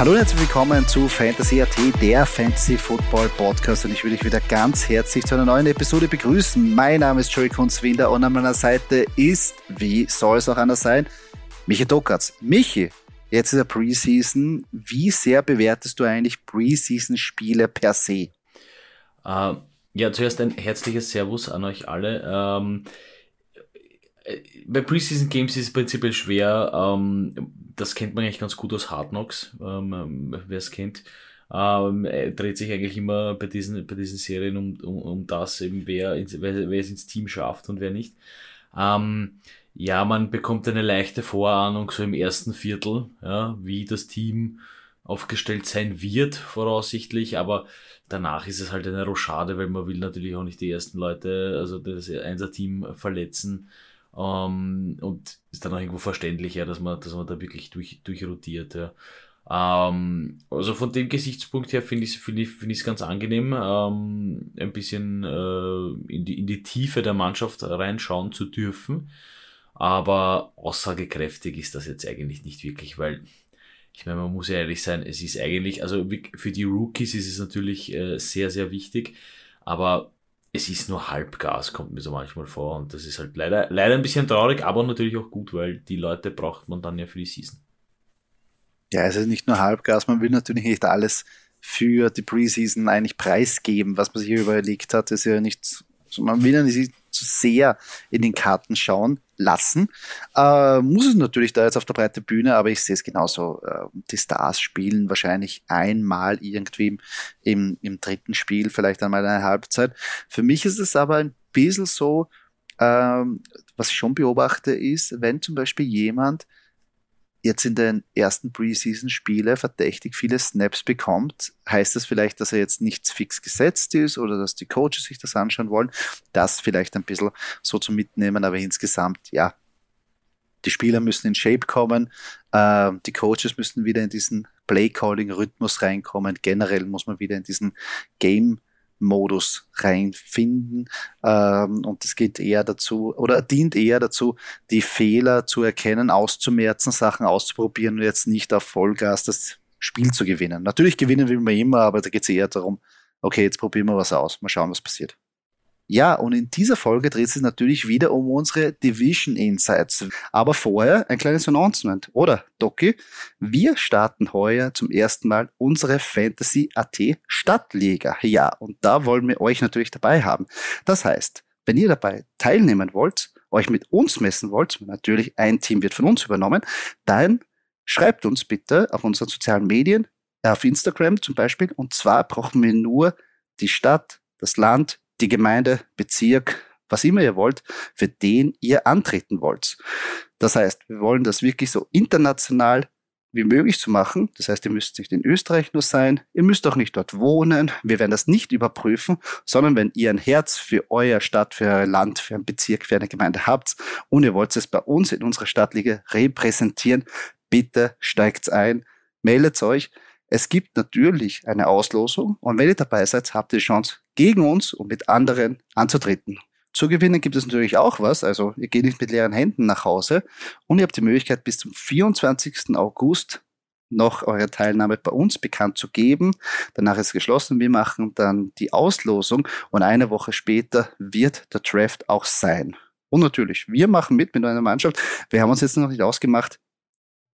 Hallo und herzlich willkommen zu Fantasy AT, der Fantasy Football Podcast und ich will dich wieder ganz herzlich zu einer neuen Episode begrüßen. Mein Name ist Joey Kunzwinder und an meiner Seite ist, wie soll es auch anders sein, Michi Dokatz. Michi, jetzt ist der Preseason. Wie sehr bewertest du eigentlich Preseason-Spiele per se? Uh, ja, zuerst ein herzliches Servus an euch alle. Um, äh, bei Preseason Games ist es prinzipiell schwer, um, das kennt man eigentlich ganz gut aus Hard Knocks, ähm, wer es kennt. Ähm, dreht sich eigentlich immer bei diesen, bei diesen Serien um, um, um das, eben wer, ins, wer, wer es ins Team schafft und wer nicht. Ähm, ja, man bekommt eine leichte Vorahnung so im ersten Viertel, ja, wie das Team aufgestellt sein wird, voraussichtlich, aber danach ist es halt eine Rochade, weil man will natürlich auch nicht die ersten Leute, also das Einser-Team verletzen. Ähm, und ist dann auch irgendwo verständlich, ja, dass man, dass man da wirklich durch, durchrotiert. Ja. Ähm, also von dem Gesichtspunkt her finde ich es find ich, find ganz angenehm, ähm, ein bisschen äh, in, die, in die Tiefe der Mannschaft reinschauen zu dürfen. Aber aussagekräftig ist das jetzt eigentlich nicht wirklich, weil ich meine, man muss ja ehrlich sein, es ist eigentlich, also für die Rookies ist es natürlich äh, sehr, sehr wichtig, aber es ist nur Halbgas, kommt mir so manchmal vor. Und das ist halt leider, leider ein bisschen traurig, aber natürlich auch gut, weil die Leute braucht man dann ja für die Season. Ja, es ist nicht nur Halbgas, man will natürlich nicht alles für die Preseason eigentlich preisgeben, was man sich überlegt hat. Das ist ja nicht, man will ja nicht zu sehr in den Karten schauen lassen. Äh, muss es natürlich da jetzt auf der breiten Bühne, aber ich sehe es genauso. Äh, die Stars spielen wahrscheinlich einmal irgendwie im, im, dritten Spiel, vielleicht einmal eine Halbzeit. Für mich ist es aber ein bisschen so, äh, was ich schon beobachte, ist, wenn zum Beispiel jemand jetzt in den ersten Preseason-Spiele verdächtig viele Snaps bekommt, heißt das vielleicht, dass er jetzt nichts fix gesetzt ist oder dass die Coaches sich das anschauen wollen. Das vielleicht ein bisschen so zu mitnehmen, aber insgesamt, ja, die Spieler müssen in Shape kommen, äh, die Coaches müssen wieder in diesen Play-Calling-Rhythmus reinkommen. Generell muss man wieder in diesen Game- Modus reinfinden. Ähm, und es geht eher dazu oder dient eher dazu, die Fehler zu erkennen, auszumerzen, Sachen auszuprobieren und jetzt nicht auf Vollgas das Spiel zu gewinnen. Natürlich gewinnen will man immer, aber da geht es eher darum, okay, jetzt probieren wir was aus, mal schauen, was passiert. Ja, und in dieser Folge dreht es natürlich wieder um unsere Division Insights. Aber vorher ein kleines Announcement, oder, Doki? Wir starten heuer zum ersten Mal unsere Fantasy AT Stadtliga. Ja, und da wollen wir euch natürlich dabei haben. Das heißt, wenn ihr dabei teilnehmen wollt, euch mit uns messen wollt, natürlich ein Team wird von uns übernommen, dann schreibt uns bitte auf unseren sozialen Medien, auf Instagram zum Beispiel, und zwar brauchen wir nur die Stadt, das Land, die Gemeinde, Bezirk, was immer ihr wollt, für den ihr antreten wollt. Das heißt, wir wollen das wirklich so international wie möglich zu machen. Das heißt, ihr müsst nicht in Österreich nur sein, ihr müsst auch nicht dort wohnen. Wir werden das nicht überprüfen, sondern wenn ihr ein Herz für euer Stadt, für euer Land, für einen Bezirk, für eine Gemeinde habt und ihr wollt es bei uns in unserer Stadtliga repräsentieren, bitte steigt ein, meldet euch. Es gibt natürlich eine Auslosung und wenn ihr dabei seid, habt ihr die Chance, gegen uns und mit anderen anzutreten. Zu gewinnen gibt es natürlich auch was, also ihr geht nicht mit leeren Händen nach Hause und ihr habt die Möglichkeit bis zum 24. August noch eure Teilnahme bei uns bekannt zu geben. Danach ist es geschlossen. Wir machen dann die Auslosung und eine Woche später wird der Draft auch sein. Und natürlich, wir machen mit mit einer Mannschaft. Wir haben uns jetzt noch nicht ausgemacht,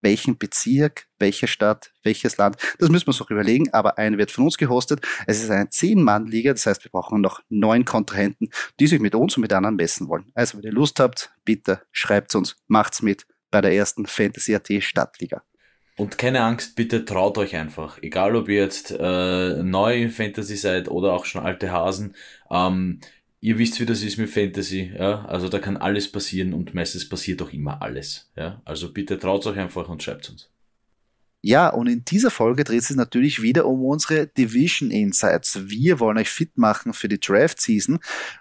welchen Bezirk, welche Stadt, welches Land. Das müssen wir uns noch überlegen, aber eine wird von uns gehostet. Es ist eine Zehn-Mann-Liga, das heißt, wir brauchen noch neun Kontrahenten, die sich mit uns und mit anderen messen wollen. Also, wenn ihr Lust habt, bitte schreibt uns, macht's mit bei der ersten Fantasy AT Stadtliga. Und keine Angst, bitte traut euch einfach. Egal ob ihr jetzt äh, neu in Fantasy seid oder auch schon alte Hasen. Ähm, ihr wisst, wie das ist mit Fantasy, ja. Also da kann alles passieren und meistens passiert auch immer alles. Ja. Also bitte traut euch einfach und schreibt uns. Ja, und in dieser Folge dreht es natürlich wieder um unsere Division Insights. Wir wollen euch fit machen für die Draft Season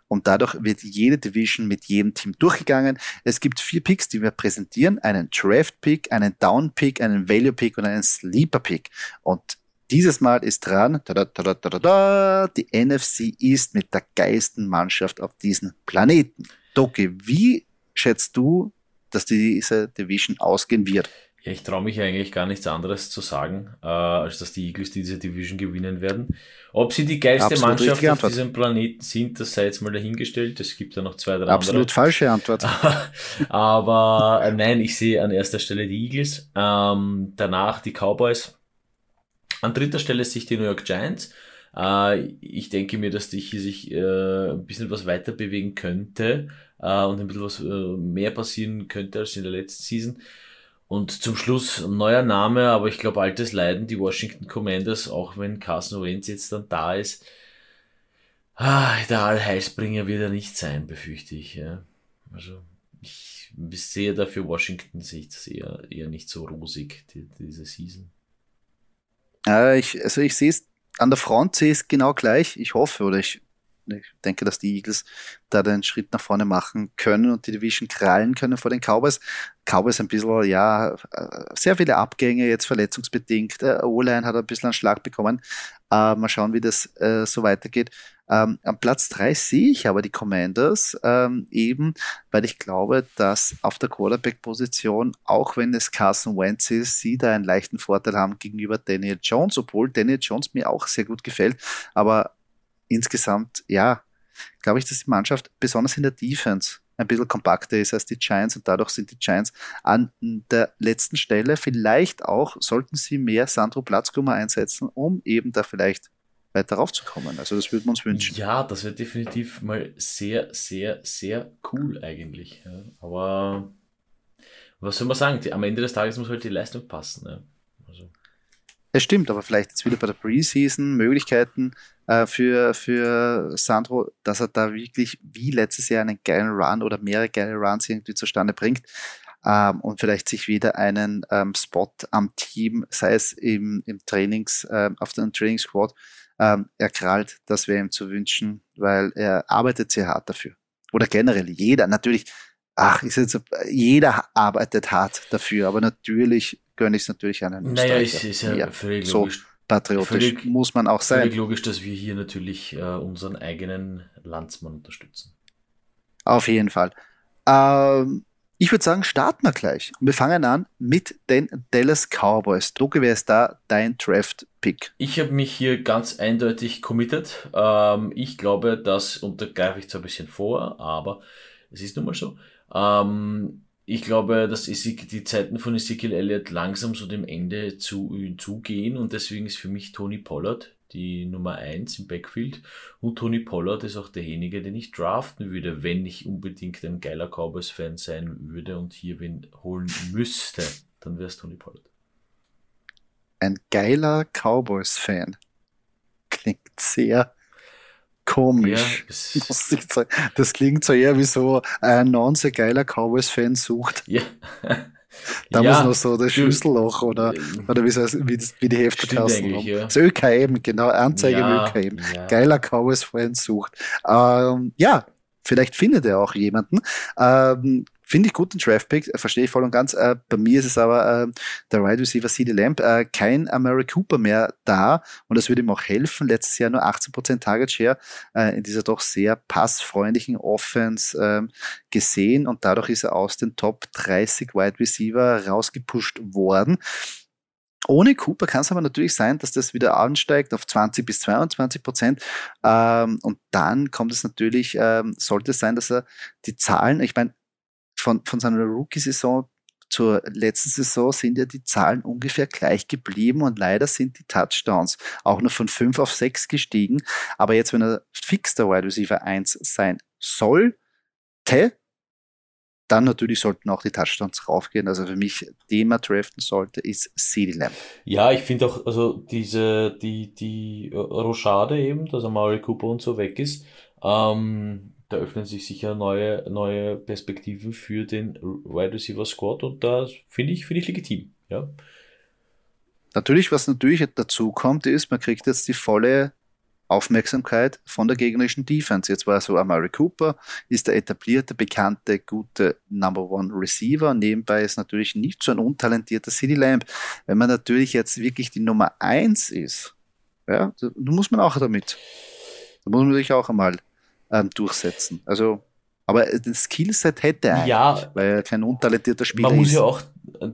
und dadurch wird jede Division mit jedem Team durchgegangen. Es gibt vier Picks, die wir präsentieren. Einen Draft Pick, einen Down Pick, einen Value Pick und einen Sleeper Pick. Und dieses Mal ist dran, tada, tada, tada, die NFC East mit der geilsten Mannschaft auf diesem Planeten. Doki, wie schätzt du, dass diese Division ausgehen wird? Ja, ich traue mich eigentlich gar nichts anderes zu sagen, äh, als dass die Eagles diese Division gewinnen werden. Ob sie die geilste Absolut Mannschaft auf diesem Planeten sind, das sei jetzt mal dahingestellt. Es gibt ja noch zwei, drei Absolut andere. falsche Antwort. Aber äh, nein, ich sehe an erster Stelle die Eagles, ähm, danach die Cowboys. An dritter Stelle sich die New York Giants. Äh, ich denke mir, dass die hier sich äh, ein bisschen was weiter bewegen könnte äh, und ein bisschen was äh, mehr passieren könnte als in der letzten Season. Und zum Schluss neuer Name, aber ich glaube altes Leiden, die Washington Commanders, auch wenn Carson Wentz jetzt dann da ist. Ah, der Allheilsbringer wird er nicht sein, befürchte ich. Ja. Also ich sehe dafür Washington sehe ich das eher, eher nicht so rosig, die, diese Season. Äh, ich, also ich sehe es an der Front sehe es genau gleich. Ich hoffe oder ich ich denke, dass die Eagles da den Schritt nach vorne machen können und die Division krallen können vor den Cowboys. Cowboys ein bisschen, ja, sehr viele Abgänge, jetzt verletzungsbedingt. O-Line hat ein bisschen einen Schlag bekommen. Äh, mal schauen, wie das äh, so weitergeht. Ähm, am Platz drei sehe ich aber die Commanders ähm, eben, weil ich glaube, dass auf der Quarterback-Position, auch wenn es Carson Wentz ist, sie da einen leichten Vorteil haben gegenüber Daniel Jones, obwohl Daniel Jones mir auch sehr gut gefällt. Aber insgesamt, ja, glaube ich, dass die Mannschaft besonders in der Defense ein bisschen kompakter ist als die Giants und dadurch sind die Giants an der letzten Stelle. Vielleicht auch sollten sie mehr Sandro Platzkummer einsetzen, um eben da vielleicht weiter raufzukommen. Also das würden wir uns wünschen. Ja, das wäre definitiv mal sehr, sehr, sehr cool eigentlich. Ja. Aber was soll man sagen? Die, am Ende des Tages muss halt die Leistung passen. Ja. Also. Es stimmt, aber vielleicht jetzt wieder bei der Preseason Möglichkeiten äh, für, für Sandro, dass er da wirklich wie letztes Jahr einen geilen Run oder mehrere geile Runs irgendwie zustande bringt ähm, und vielleicht sich wieder einen ähm, Spot am Team, sei es im, im Trainings, äh, auf den Training Squad, ähm, erkrallt. Das wäre ihm zu wünschen, weil er arbeitet sehr hart dafür. Oder generell jeder, natürlich, ach, ist jetzt, jeder arbeitet hart dafür, aber natürlich gönne ich es natürlich einem. Naja, es ist ja, ja völlig so logisch. Patriotisch völlig, muss man auch sein. Völlig logisch, dass wir hier natürlich äh, unseren eigenen Landsmann unterstützen. Auf jeden Fall. Ähm, ich würde sagen, starten wir gleich. wir fangen an mit den Dallas Cowboys. Doge, wer ist da dein Draft-Pick? Ich habe mich hier ganz eindeutig committed. Ähm, ich glaube, dass, und da greife ich zwar ein bisschen vor, aber es ist nun mal so, ähm, ich glaube, dass die Zeiten von Ezekiel Elliott langsam so dem Ende zu, zugehen und deswegen ist für mich Tony Pollard die Nummer 1 im Backfield und Tony Pollard ist auch derjenige, den ich draften würde, wenn ich unbedingt ein geiler Cowboys-Fan sein würde und hier wen holen müsste, dann wäre es Tony Pollard. Ein geiler Cowboys-Fan. Klingt sehr komisch. Ja, muss ich sagen. Das klingt so eher wie so ein non sehr geiler Cowboys-Fan sucht. Ja. Da ja, muss noch so das Schlüsselloch oder, oder wie, wie, wie die Hefterkassen haben. Ja. Das ÖKM, genau, Anzeige ja, im ÖKM. Ja. Geiler Cowboys-Fan sucht. Ähm, ja, vielleicht findet er auch jemanden. Ähm, Finde ich gut, den Draft-Pick, äh, verstehe ich voll und ganz. Äh, bei mir ist es aber äh, der Wide Receiver CD Lamb, äh, kein Amari Cooper mehr da und das würde ihm auch helfen. Letztes Jahr nur 18% Target Share äh, in dieser doch sehr passfreundlichen Offense äh, gesehen und dadurch ist er aus den Top 30 Wide Receiver rausgepusht worden. Ohne Cooper kann es aber natürlich sein, dass das wieder ansteigt auf 20 bis 22 Prozent. Ähm, und dann kommt es natürlich, ähm, sollte es sein, dass er die Zahlen, ich meine, von, von seiner Rookie-Saison zur letzten Saison sind ja die Zahlen ungefähr gleich geblieben und leider sind die Touchdowns auch nur von 5 auf 6 gestiegen. Aber jetzt, wenn er fix der Wide Receiver 1 sein sollte, dann natürlich sollten auch die Touchdowns raufgehen. Also für mich, den man draften sollte, ist CD Lamb. Ja, ich finde auch, also diese, die, die Rochade eben, dass Amari Cooper und so weg ist, ähm, da öffnen sich sicher neue, neue Perspektiven für den Wide Receiver Squad und da finde ich, finde ich legitim, ja. Natürlich, was natürlich dazu kommt, ist, man kriegt jetzt die volle Aufmerksamkeit von der gegnerischen Defense. Jetzt war so Amari Cooper, ist der etablierte, bekannte, gute Number One Receiver. Nebenbei ist natürlich nicht so ein untalentierter City Lamb. Wenn man natürlich jetzt wirklich die Nummer eins ist, ja, da muss man auch damit. Da muss man sich auch einmal ähm, durchsetzen. Also aber das Skillset hätte er ja, eigentlich, weil er kein untalentierter Spieler ist. Man muss ja auch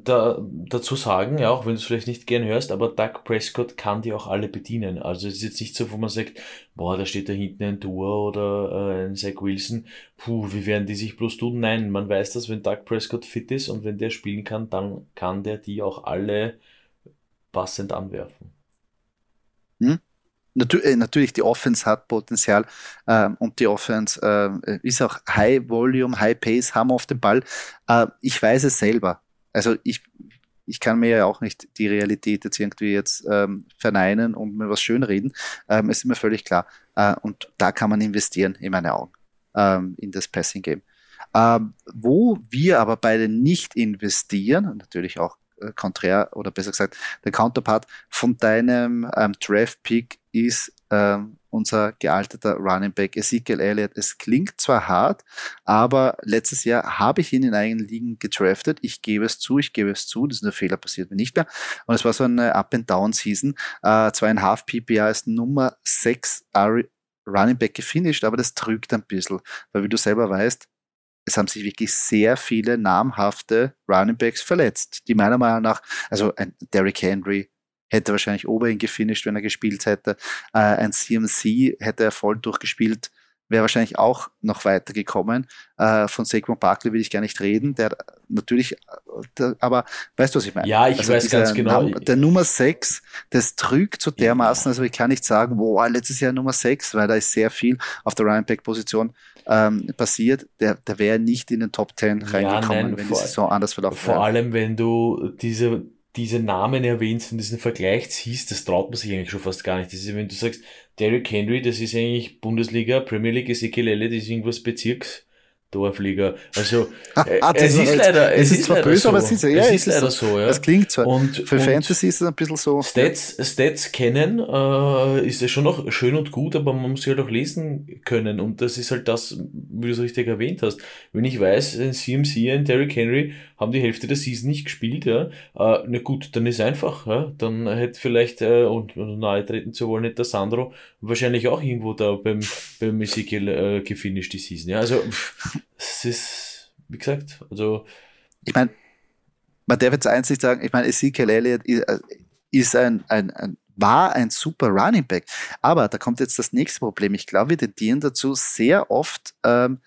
da, dazu sagen, ja, auch wenn du es vielleicht nicht gern hörst, aber Doug Prescott kann die auch alle bedienen. Also es ist jetzt nicht so, wo man sagt, boah, da steht da hinten ein Tour oder äh, ein Zach Wilson, puh, wie werden die sich bloß tun? Nein, man weiß das, wenn Doug Prescott fit ist und wenn der spielen kann, dann kann der die auch alle passend anwerfen. Natu äh, natürlich, die Offense hat Potenzial äh, und die Offense äh, ist auch High Volume, High Pace, haben auf dem Ball. Äh, ich weiß es selber. Also ich, ich kann mir ja auch nicht die Realität jetzt irgendwie jetzt ähm, verneinen und mir was schönreden. Ähm, ist mir völlig klar. Äh, und da kann man investieren, in meine Augen, ähm, in das Passing Game. Ähm, wo wir aber beide nicht investieren, natürlich auch äh, konträr oder besser gesagt der Counterpart von deinem ähm, Draft-Pick ist ähm, unser gealterter Running Back Ezekiel Elliott. Es klingt zwar hart, aber letztes Jahr habe ich ihn in eigenen Ligen gedraftet. Ich gebe es zu, ich gebe es zu, das ist ein Fehler passiert mir nicht mehr. Und es war so eine Up-and-Down-Season. Äh, zweieinhalb PPA ist Nummer 6 Running Back gefinisht, aber das trügt ein bisschen, weil wie du selber weißt, es haben sich wirklich sehr viele namhafte Running Backs verletzt, die meiner Meinung nach, also ein Derrick Henry, hätte wahrscheinlich Oberhin gefinisht, wenn er gespielt hätte. Äh, ein CMC hätte er voll durchgespielt, wäre wahrscheinlich auch noch weitergekommen. Äh, von Saquon Barkley will ich gar nicht reden, der natürlich, der, aber weißt du, was ich meine? Ja, ich also weiß ganz genau. Num der Nummer 6, das trügt so dermaßen, also ich kann nicht sagen, boah, letztes Jahr Nummer 6, weil da ist sehr viel auf der Running Back Position ähm, passiert, der, der wäre nicht in den Top 10 reingekommen, ja, nein, wenn die Saison anders verlaufen wäre. Vor allem, wenn du diese diese Namen erwähnst und diesen Vergleich ziehst, das traut man sich eigentlich schon fast gar nicht. Das ist, wenn du sagst, Derrick Henry, das ist eigentlich Bundesliga, Premier League, Ezekiel Elliott, das ist irgendwas Bezirks, Dorfliga. Also äh, es ist leider, es, ist, ist zwar böse, so. aber es ist, ja, es ist, ist leider so. Ja. Es klingt zwar. Und für und Fantasy ist es ein bisschen so. Stats, Stats kennen äh, ist ja schon noch schön und gut, aber man muss sie halt auch lesen können. Und das ist halt das, wie du es richtig erwähnt hast. Wenn ich weiß, ein CMC, ein Derrick Henry haben die Hälfte der Season nicht gespielt, ja, äh, na gut, dann ist einfach, ja, dann hätte vielleicht, äh, und, und nahe treten zu wollen, nicht der Sandro wahrscheinlich auch irgendwo da beim, beim Ezekiel äh, gefinisht die Season. Ja, also es ist, wie gesagt, also. Ich meine, man darf jetzt nicht sagen, ich meine, Ezekiel Elliott ist äh, ein, ein, ein war ein super Running Back. Aber da kommt jetzt das nächste Problem. Ich glaube, wir tendieren dazu, sehr oft ähm,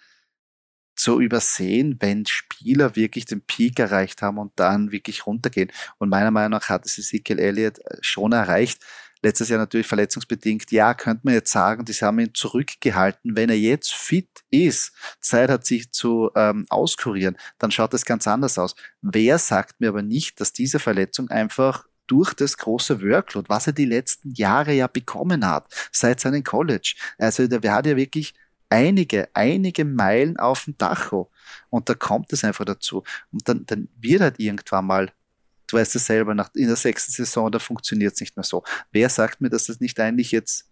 zu übersehen, wenn Spieler wirklich den Peak erreicht haben und dann wirklich runtergehen. Und meiner Meinung nach hat es Ezekiel Elliott äh, schon erreicht letztes Jahr natürlich verletzungsbedingt. Ja, könnte man jetzt sagen, die haben ihn zurückgehalten. Wenn er jetzt fit ist, Zeit hat sich zu ähm, auskurieren, dann schaut das ganz anders aus. Wer sagt mir aber nicht, dass diese Verletzung einfach durch das große Workload, was er die letzten Jahre ja bekommen hat, seit seinem College. Also der hat ja wirklich einige, einige Meilen auf dem Dacho. Und da kommt es einfach dazu. Und dann, dann wird halt irgendwann mal du weißt es selber, nach, in der sechsten Saison, da funktioniert es nicht mehr so. Wer sagt mir, dass das nicht eigentlich jetzt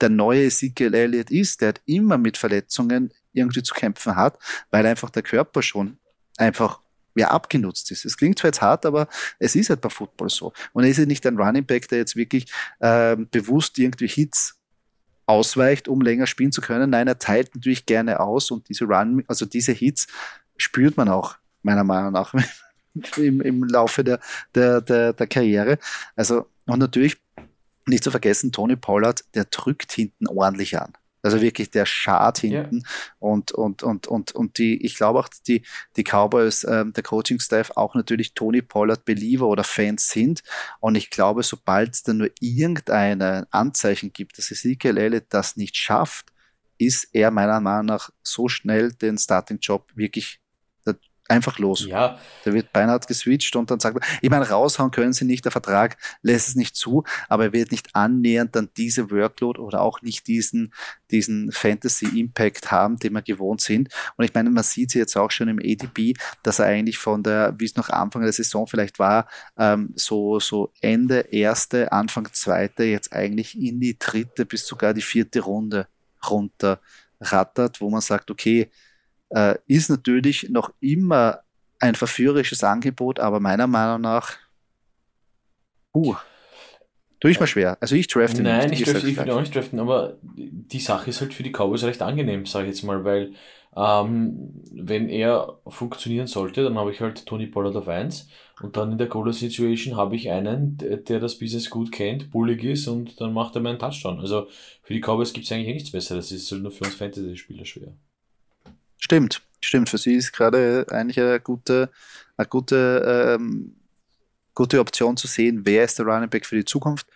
der neue Ezekiel Elliott ist, der hat immer mit Verletzungen irgendwie zu kämpfen hat, weil einfach der Körper schon einfach ja, abgenutzt ist. Es klingt zwar jetzt hart, aber es ist halt bei Football so. Und er ist ja nicht ein Running Back, der jetzt wirklich äh, bewusst irgendwie Hits ausweicht, um länger spielen zu können. Nein, er teilt natürlich gerne aus und diese Run, also diese Hits spürt man auch meiner Meinung nach, im, im Laufe der, der, der, der Karriere. Also, und natürlich nicht zu vergessen, Tony Pollard, der drückt hinten ordentlich an. Also wirklich der Schad hinten yeah. und, und, und, und, und die, ich glaube auch, die, die Cowboys, ähm, der Coaching-Staff auch natürlich Tony Pollard Believer oder Fans sind. Und ich glaube, sobald es da nur irgendeine Anzeichen gibt, dass Ezekiel Elliott das nicht schafft, ist er meiner Meinung nach so schnell den Starting-Job wirklich einfach los. Ja. Der wird beinahe geswitcht und dann sagt man, ich meine, raushauen können sie nicht, der Vertrag lässt es nicht zu, aber er wird nicht annähernd dann diese Workload oder auch nicht diesen, diesen Fantasy-Impact haben, den wir gewohnt sind. Und ich meine, man sieht sie jetzt auch schon im ADP, dass er eigentlich von der, wie es noch Anfang der Saison vielleicht war, ähm, so, so Ende erste, Anfang zweite, jetzt eigentlich in die dritte bis sogar die vierte Runde runter rattert, wo man sagt, okay, äh, ist natürlich noch immer ein verführerisches Angebot, aber meiner Meinung nach, uh, tue ich mal schwer. Also ich drafte Nein, nicht. Nein, ich, ich würde auch nicht draften, aber die Sache ist halt für die Cowboys recht angenehm, sage ich jetzt mal, weil ähm, wenn er funktionieren sollte, dann habe ich halt Tony Pollard auf 1 und dann in der Goal Situation habe ich einen, der das Business gut kennt, bullig ist und dann macht er meinen Touchdown. Also für die Cowboys gibt es eigentlich eh nichts Besseres. Das ist halt nur für uns Fantasy-Spieler schwer. Stimmt, stimmt. Für sie ist gerade eigentlich eine gute, eine gute, ähm, gute Option zu sehen, wer ist der Running Back für die Zukunft.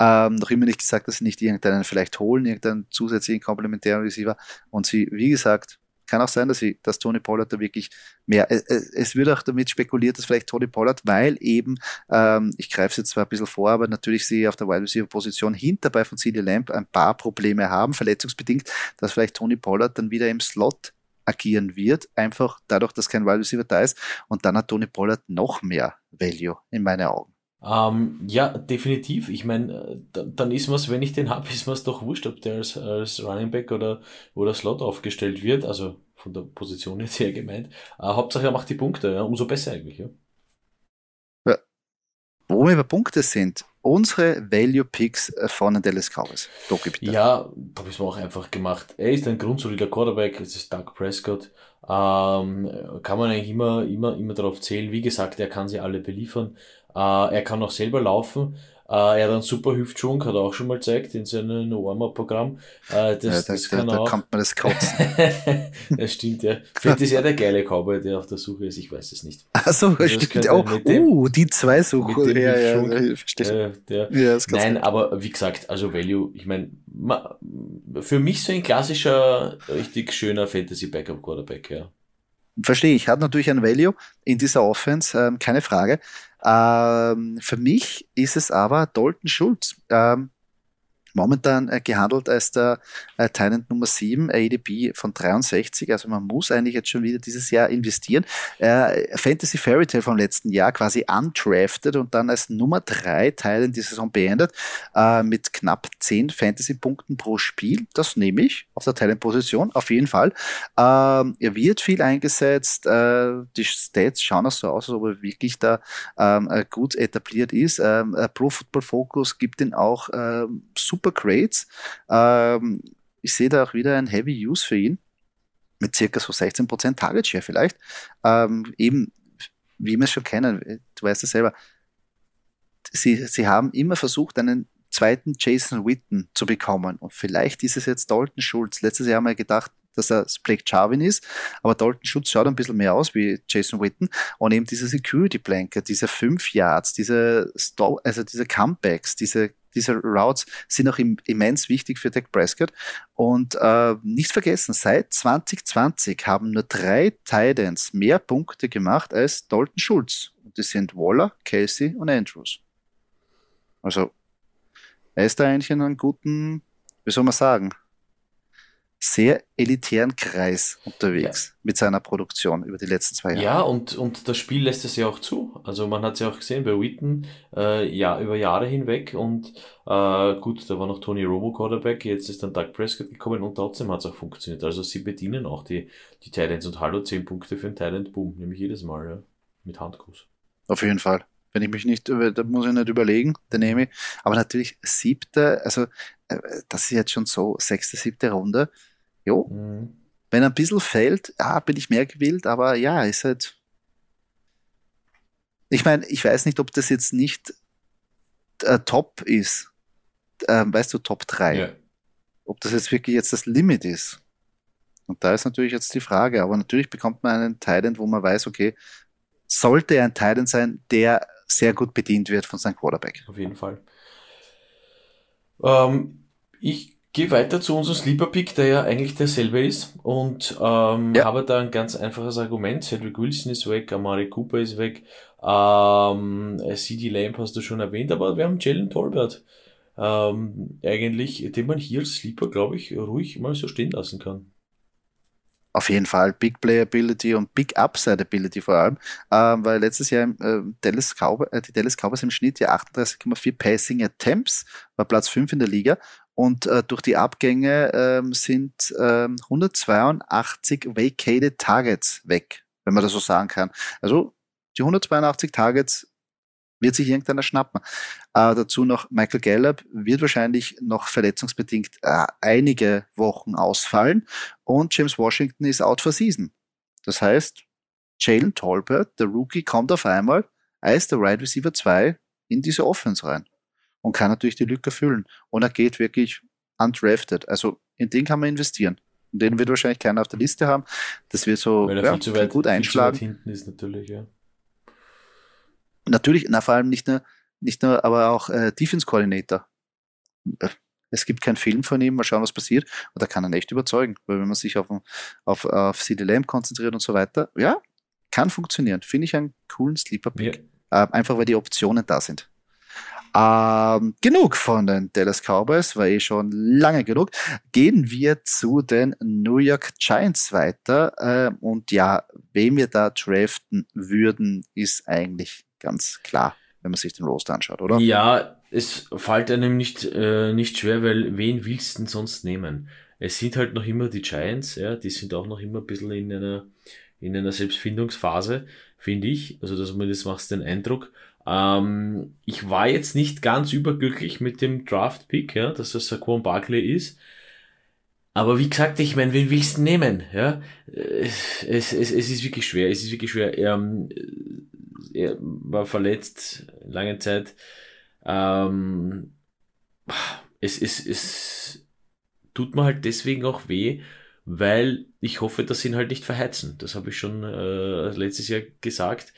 Ähm, noch immer nicht gesagt, dass sie nicht irgendeinen vielleicht holen, irgendeinen zusätzlichen komplementären Receiver. Und sie, wie gesagt, kann auch sein, dass, sie, dass Tony Pollard da wirklich mehr. Es, äh, äh, es wird auch damit spekuliert, dass vielleicht Tony Pollard, weil eben, ähm, ich greife es jetzt zwar ein bisschen vor, aber natürlich sie auf der Wide Receiver Position hinter bei von CD Lamp ein paar Probleme haben, verletzungsbedingt, dass vielleicht Tony Pollard dann wieder im Slot agieren wird, einfach dadurch, dass kein Wide Receiver da ist. Und dann hat Tony Pollard noch mehr Value in meinen Augen. Ähm, ja, definitiv. Ich meine, dann ist mir's, wenn ich den habe, ist mir's doch wurscht, ob der als, als Running Back oder, oder Slot aufgestellt wird. Also von der Position jetzt her gemeint. Äh, Hauptsache er macht die Punkte, ja, umso besser eigentlich. Ja. Wo wir über Punkte sind, unsere Value Picks äh, von Dallas Cowboys. Doki, bitte. Ja, da haben wir auch einfach gemacht. Er ist ein grundsolider Quarterback, es ist Doug Prescott. Ähm, kann man eigentlich immer, immer, immer darauf zählen. Wie gesagt, er kann sie alle beliefern. Äh, er kann auch selber laufen. Uh, er hat einen super Hüftschwung, hat er auch schon mal gezeigt in seinem Warm-Up-Programm. Uh, das, ja, da, das kann da, auch. kommt man das kotzen. das stimmt, ja. Vielleicht ist er der geile Cowboy, der auf der Suche ist, ich weiß es nicht. Achso, also stimmt. Oh, uh, die zwei Suche. Ja, ja, ja, verstehe. Äh, ja, Nein, gut. aber wie gesagt, also Value, ich meine, für mich so ein klassischer, richtig schöner Fantasy-Backup-Quarterback, ja. Verstehe ich. Hat natürlich ein Value in dieser Offense, ähm, keine Frage. Ähm, für mich ist es aber Dalton Schulz. Ähm, momentan äh, gehandelt als der äh, Tenant Nummer 7, ADP von 63. Also man muss eigentlich jetzt schon wieder dieses Jahr investieren. Äh, Fantasy Fairy Tale vom letzten Jahr quasi undrafted und dann als Nummer 3 Teil in die Saison beendet äh, mit knapp 10 Fantasy-Punkten pro Spiel. Das nehme ich auf der Talent-Position, auf jeden Fall. Ähm, er wird viel eingesetzt. Äh, die Stats schauen auch so aus, als ob er wirklich da ähm, äh, gut etabliert ist. Ähm, äh, Pro Football Focus gibt ihn auch ähm, super super Grades. Ähm, ich sehe da auch wieder ein Heavy Use für ihn mit circa so 16% Target Share vielleicht. Ähm, eben, wie wir es schon kennen, du weißt es selber, sie, sie haben immer versucht, einen zweiten Jason Witten zu bekommen. Und vielleicht ist es jetzt Dalton Schulz. Letztes Jahr haben wir gedacht, dass er Blake Jarvin ist, aber Dalton Schulz schaut ein bisschen mehr aus wie Jason Witten und eben diese Security Blanket, diese fünf Yards, diese, also diese Comebacks, diese diese Routes sind auch immens wichtig für Dak Prescott. Und äh, nicht vergessen, seit 2020 haben nur drei Titans mehr Punkte gemacht als Dalton Schulz. Und das sind Waller, Casey und Andrews. Also, er ist da eigentlich in einem guten, wie soll man sagen, sehr elitären Kreis unterwegs ja. mit seiner Produktion über die letzten zwei Jahre. Ja, und, und das Spiel lässt es ja auch zu. Also man hat es ja auch gesehen bei Witten äh, ja, über Jahre hinweg und äh, gut, da war noch Tony Romo Quarterback, jetzt ist dann Doug Prescott gekommen und trotzdem hat es auch funktioniert. Also sie bedienen auch die, die Titans und hallo, 10 Punkte für ein Talent, boom, nämlich jedes Mal, ja, mit Handkuss. Auf jeden Fall. Wenn ich mich nicht, da muss ich nicht überlegen, den nehme ich. Aber natürlich siebte, also äh, das ist jetzt schon so sechste, siebte Runde Jo. Mhm. Wenn ein bisschen fällt, ja, bin ich mehr gewillt, aber ja, ist halt. Ich meine, ich weiß nicht, ob das jetzt nicht äh, Top ist. Ähm, weißt du, Top 3. Ja. Ob das jetzt wirklich jetzt das Limit ist. Und da ist natürlich jetzt die Frage. Aber natürlich bekommt man einen Titan, wo man weiß, okay, sollte er ein Titan sein, der sehr gut bedient wird von seinem Quarterback. Auf jeden Fall. Ähm, ich gehe weiter zu unserem Sleeper Pick, der ja eigentlich derselbe ist und ähm, ja. habe da ein ganz einfaches Argument. Cedric Wilson ist weg, Amari Cooper ist weg, ähm, CD Lamp hast du schon erwähnt, aber wir haben Jalen Tolbert ähm, eigentlich, den man hier als Sleeper, glaube ich, ruhig mal so stehen lassen kann. Auf jeden Fall Big Playability und Big Upside Ability vor allem, ähm, weil letztes Jahr äh, Dallas Cowboys, äh, die Dallas Cowboys im Schnitt ja 38,4 Passing Attempts, war Platz 5 in der Liga und äh, durch die Abgänge ähm, sind ähm, 182 vacated Targets weg, wenn man das so sagen kann. Also die 182 Targets wird sich irgendeiner schnappen. Äh, dazu noch Michael Gallup wird wahrscheinlich noch verletzungsbedingt äh, einige Wochen ausfallen und James Washington ist out for season. Das heißt, Jalen Tolbert, der Rookie, kommt auf einmal als der right Receiver 2 in diese Offense rein und kann natürlich die Lücke füllen. Und er geht wirklich undrafted. Also in den kann man investieren. Und den wird wahrscheinlich keiner auf der Liste haben. Das wird so ja, weit, gut einschlagen. hinten ist natürlich, ja natürlich, na, vor allem nicht nur, nicht nur, aber auch äh, Defense Coordinator. Es gibt keinen Film von ihm, mal schauen, was passiert. Und da kann er echt überzeugen, weil wenn man sich auf, auf, auf CD Lamb konzentriert und so weiter, ja, kann funktionieren. Finde ich einen coolen Sleeper-Pick. Ja. Äh, einfach weil die Optionen da sind. Ähm, genug von den Dallas Cowboys, war eh schon lange genug. Gehen wir zu den New York Giants weiter. Äh, und ja, wen wir da draften würden, ist eigentlich ganz klar, wenn man sich den Roster anschaut, oder? Ja, es fällt einem nicht, äh, nicht schwer, weil wen willst du denn sonst nehmen? Es sind halt noch immer die Giants, ja, die sind auch noch immer ein bisschen in einer, in einer Selbstfindungsphase, finde ich. Also, dass man das macht den Eindruck. Ähm, ich war jetzt nicht ganz überglücklich mit dem Draft-Pick, ja, dass das Saquon Barkley ist. Aber wie gesagt, ich meine, wen willst du nehmen? Ja, es, es, es ist wirklich schwer. Es ist wirklich schwer. Ähm, er war verletzt lange Zeit. Ähm, es, es, es tut mir halt deswegen auch weh, weil ich hoffe, dass sie ihn halt nicht verheizen. Das habe ich schon äh, letztes Jahr gesagt.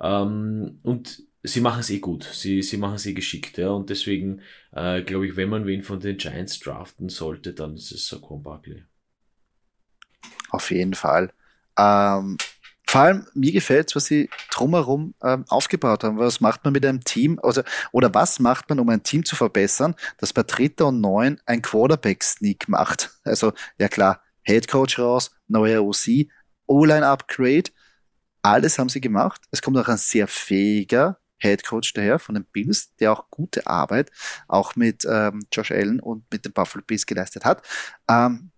Ähm, und sie machen es eh gut. Sie, sie machen es eh geschickt. Ja? Und deswegen äh, glaube ich, wenn man wen von den Giants draften sollte, dann ist es Saquon Barkley. Auf jeden Fall. Ähm, vor allem, mir gefällt was sie drumherum ähm, aufgebaut haben. Was macht man mit einem Team, also, oder was macht man, um ein Team zu verbessern, das bei Dritter und Neun ein Quarterback-Sneak macht? Also, ja klar, Head Coach raus, neuer OC, O-Line-Upgrade, alles haben sie gemacht. Es kommt auch ein sehr fähiger Head Coach daher von den Bills, der auch gute Arbeit auch mit ähm, Josh Allen und mit den Buffalo Bills geleistet hat. Ähm,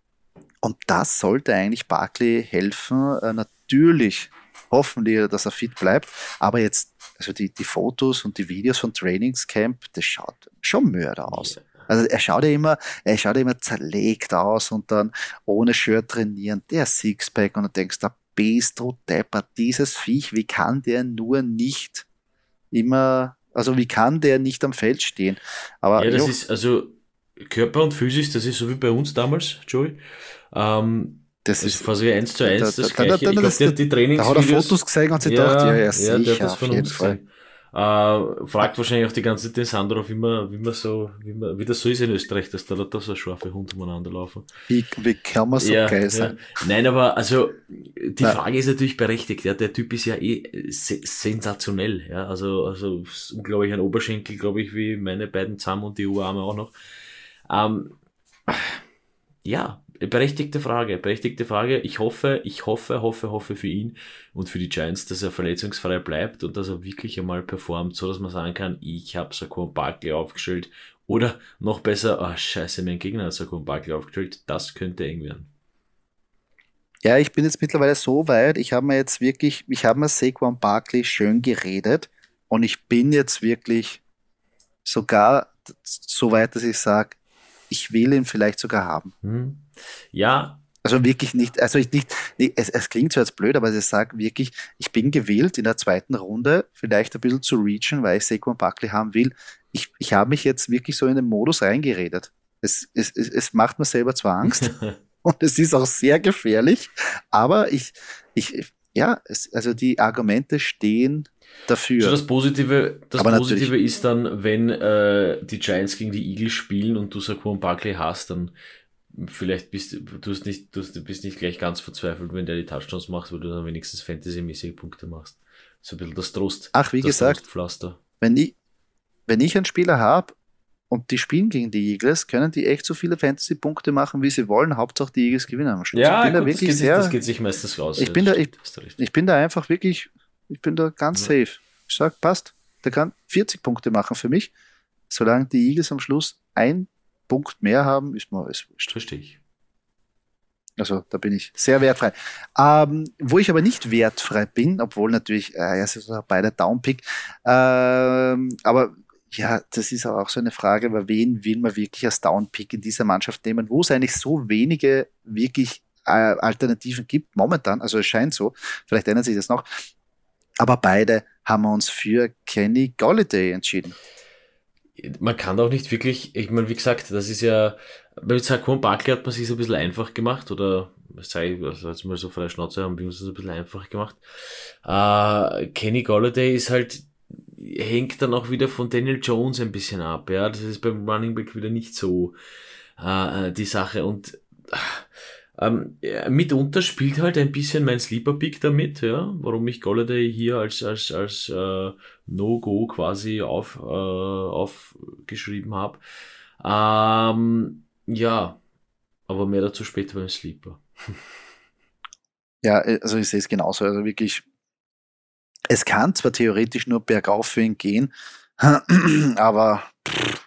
und das sollte eigentlich Barkley helfen, äh, natürlich hoffen wir, dass er fit bleibt. Aber jetzt, also die, die Fotos und die Videos von Trainingscamp, das schaut schon Mörder aus. Also er schaut ja immer, er schaut ja immer zerlegt aus und dann ohne Shirt trainieren, der Sixpack und du denkst, du deppert, dieses Viech, wie kann der nur nicht immer, also wie kann der nicht am Feld stehen? Aber ja, das jo, ist also Körper und Physis, das ist so wie bei uns damals, Joey. Ähm, das ist quasi eins zu eins das da, gleiche. Da, da, ich glaub, die, die Trainings da hat er Fotos gesehen und sich ja, gedacht, ja, ja, sicher, ja, das von uns Fall. Äh, fragt wahrscheinlich auch die ganze Zeit den Sandro, wie man, wie man so, wie, man, wie das so ist in Österreich, dass da da so scharfe Hunde umeinander laufen. Wie, wie kann man so ja, geil sein? Ja. Nein, aber also die Nein. Frage ist natürlich berechtigt. Ja, der Typ ist ja eh se sensationell. Ja, also also unglaublich ein Oberschenkel, glaube ich, wie meine beiden zusammen und die Oberarme auch noch. Ähm, ja, berechtigte Frage, berechtigte Frage. Ich hoffe, ich hoffe, hoffe, hoffe für ihn und für die Giants, dass er verletzungsfrei bleibt und dass er wirklich einmal performt, so dass man sagen kann, ich habe Saquon Barkley aufgestellt oder noch besser, oh scheiße, mein Gegner hat Saquon Barkley aufgestellt. Das könnte eng werden. Ja, ich bin jetzt mittlerweile so weit, ich habe mir jetzt wirklich, ich habe mir Saquon Barkley schön geredet und ich bin jetzt wirklich sogar so weit, dass ich sage, ich will ihn vielleicht sogar haben. Hm. Ja. Also wirklich nicht, also ich nicht, es, es klingt zwar jetzt blöd, aber ich sage wirklich, ich bin gewillt in der zweiten Runde vielleicht ein bisschen zu reachen, weil ich Saquon Buckley haben will. Ich, ich habe mich jetzt wirklich so in den Modus reingeredet. Es, es, es, es macht mir selber zwar Angst und es ist auch sehr gefährlich, aber ich, ich, ja, es, also die Argumente stehen dafür. Also das Positive, das Positive ist dann, wenn äh, die Giants gegen die Eagles spielen und du Saquon Barkley hast, dann vielleicht bist du hast nicht, du bist nicht gleich ganz verzweifelt, wenn der die Touchdowns macht, weil du dann wenigstens fantasymäßige Punkte machst. So ein bisschen das Trost. Ach, wie gesagt, wenn ich, wenn ich einen Spieler habe und die spielen gegen die Eagles, können die echt so viele Fantasy-Punkte machen, wie sie wollen. Hauptsache die Eagles gewinnen am Schluss. Ja, ich bin gut, da wirklich das, geht sehr, sich, das geht sich meistens raus. Ich, bin da, ich, ich, bin da einfach wirklich, ich bin da ganz ja. safe. Ich sag, passt. Der kann 40 Punkte machen für mich. Solange die Eagles am Schluss ein Punkt mehr haben, ist mir alles wurscht. Ich. Also da bin ich sehr wertfrei. Ähm, wo ich aber nicht wertfrei bin, obwohl natürlich, äh, ja, es ist beide Downpick, ähm, aber ja, das ist auch so eine Frage, aber wen will man wirklich als Downpick in dieser Mannschaft nehmen, wo es eigentlich so wenige wirklich äh, Alternativen gibt momentan, also es scheint so, vielleicht ändert sich das noch, aber beide haben wir uns für Kenny Galladay entschieden man kann auch nicht wirklich, ich meine, wie gesagt, das ist ja, bei Saquon Barkley hat man sich so ein bisschen einfach gemacht, oder sei, also jetzt mal so von der Schnauze haben wir uns das ein bisschen einfach gemacht. Äh, Kenny Galladay ist halt, hängt dann auch wieder von Daniel Jones ein bisschen ab, ja, das ist beim Running Back wieder nicht so äh, die Sache und äh, ähm, mitunter spielt halt ein bisschen mein Sleeper-Pick damit, ja, warum ich Golladay hier als, als, als äh, No-Go quasi auf, äh, aufgeschrieben habe. Ähm, ja, aber mehr dazu später beim Sleeper. ja, also ich sehe es genauso. Also wirklich, es kann zwar theoretisch nur bergauf für ihn gehen, aber pff,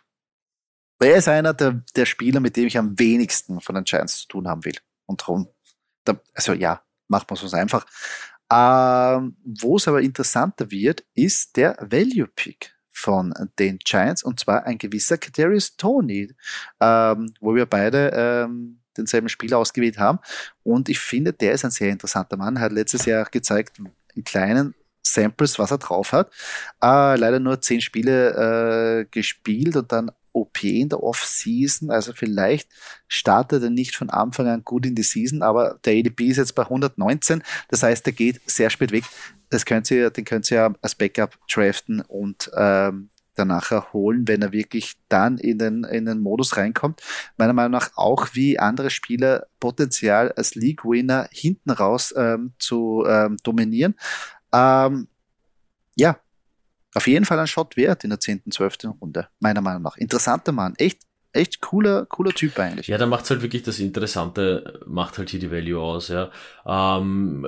er ist einer der, der Spieler, mit dem ich am wenigsten von den Giants zu tun haben will. Und darum, da, also ja, macht man es uns einfach. Ähm, Wo es aber interessanter wird, ist der Value Pick von den Giants und zwar ein gewisser Kadarius Tony, ähm, wo wir beide ähm, denselben Spieler ausgewählt haben. Und ich finde, der ist ein sehr interessanter Mann. Hat letztes Jahr gezeigt, in kleinen Samples, was er drauf hat. Äh, leider nur zehn Spiele äh, gespielt und dann OP in der Off-Season. Also vielleicht startet er nicht von Anfang an gut in die Season, aber der ADP ist jetzt bei 119. Das heißt, der geht sehr spät weg. Das könnt ihr, den könnt ihr als Backup draften und ähm, danach erholen, wenn er wirklich dann in den, in den Modus reinkommt. Meiner Meinung nach auch wie andere Spieler Potenzial als League-Winner hinten raus ähm, zu ähm, dominieren. Ähm, ja, auf jeden Fall ein Shot wert in der 10., 12. Runde, meiner Meinung nach. Interessanter Mann, echt, echt cooler, cooler Typ eigentlich. Ja, da macht es halt wirklich das Interessante, macht halt hier die Value aus, ja. Ähm,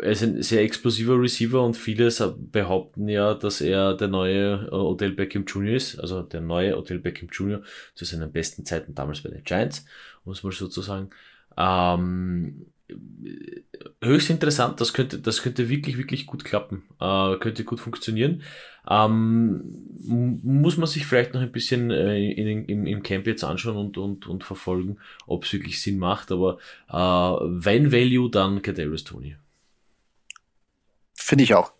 er ist ein sehr explosiver Receiver und viele behaupten ja, dass er der neue äh, Odell Beckham Jr. ist, also der neue Odell Beckham Jr. zu seinen besten Zeiten damals bei den Giants, muss man sozusagen. Ähm, höchst interessant, das könnte, das könnte wirklich, wirklich gut klappen, äh, könnte gut funktionieren. Ähm, muss man sich vielleicht noch ein bisschen äh, in, in, im Camp jetzt anschauen und, und, und verfolgen, ob es wirklich Sinn macht, aber äh, wenn Value, dann Kadarius Tony. Finde ich auch.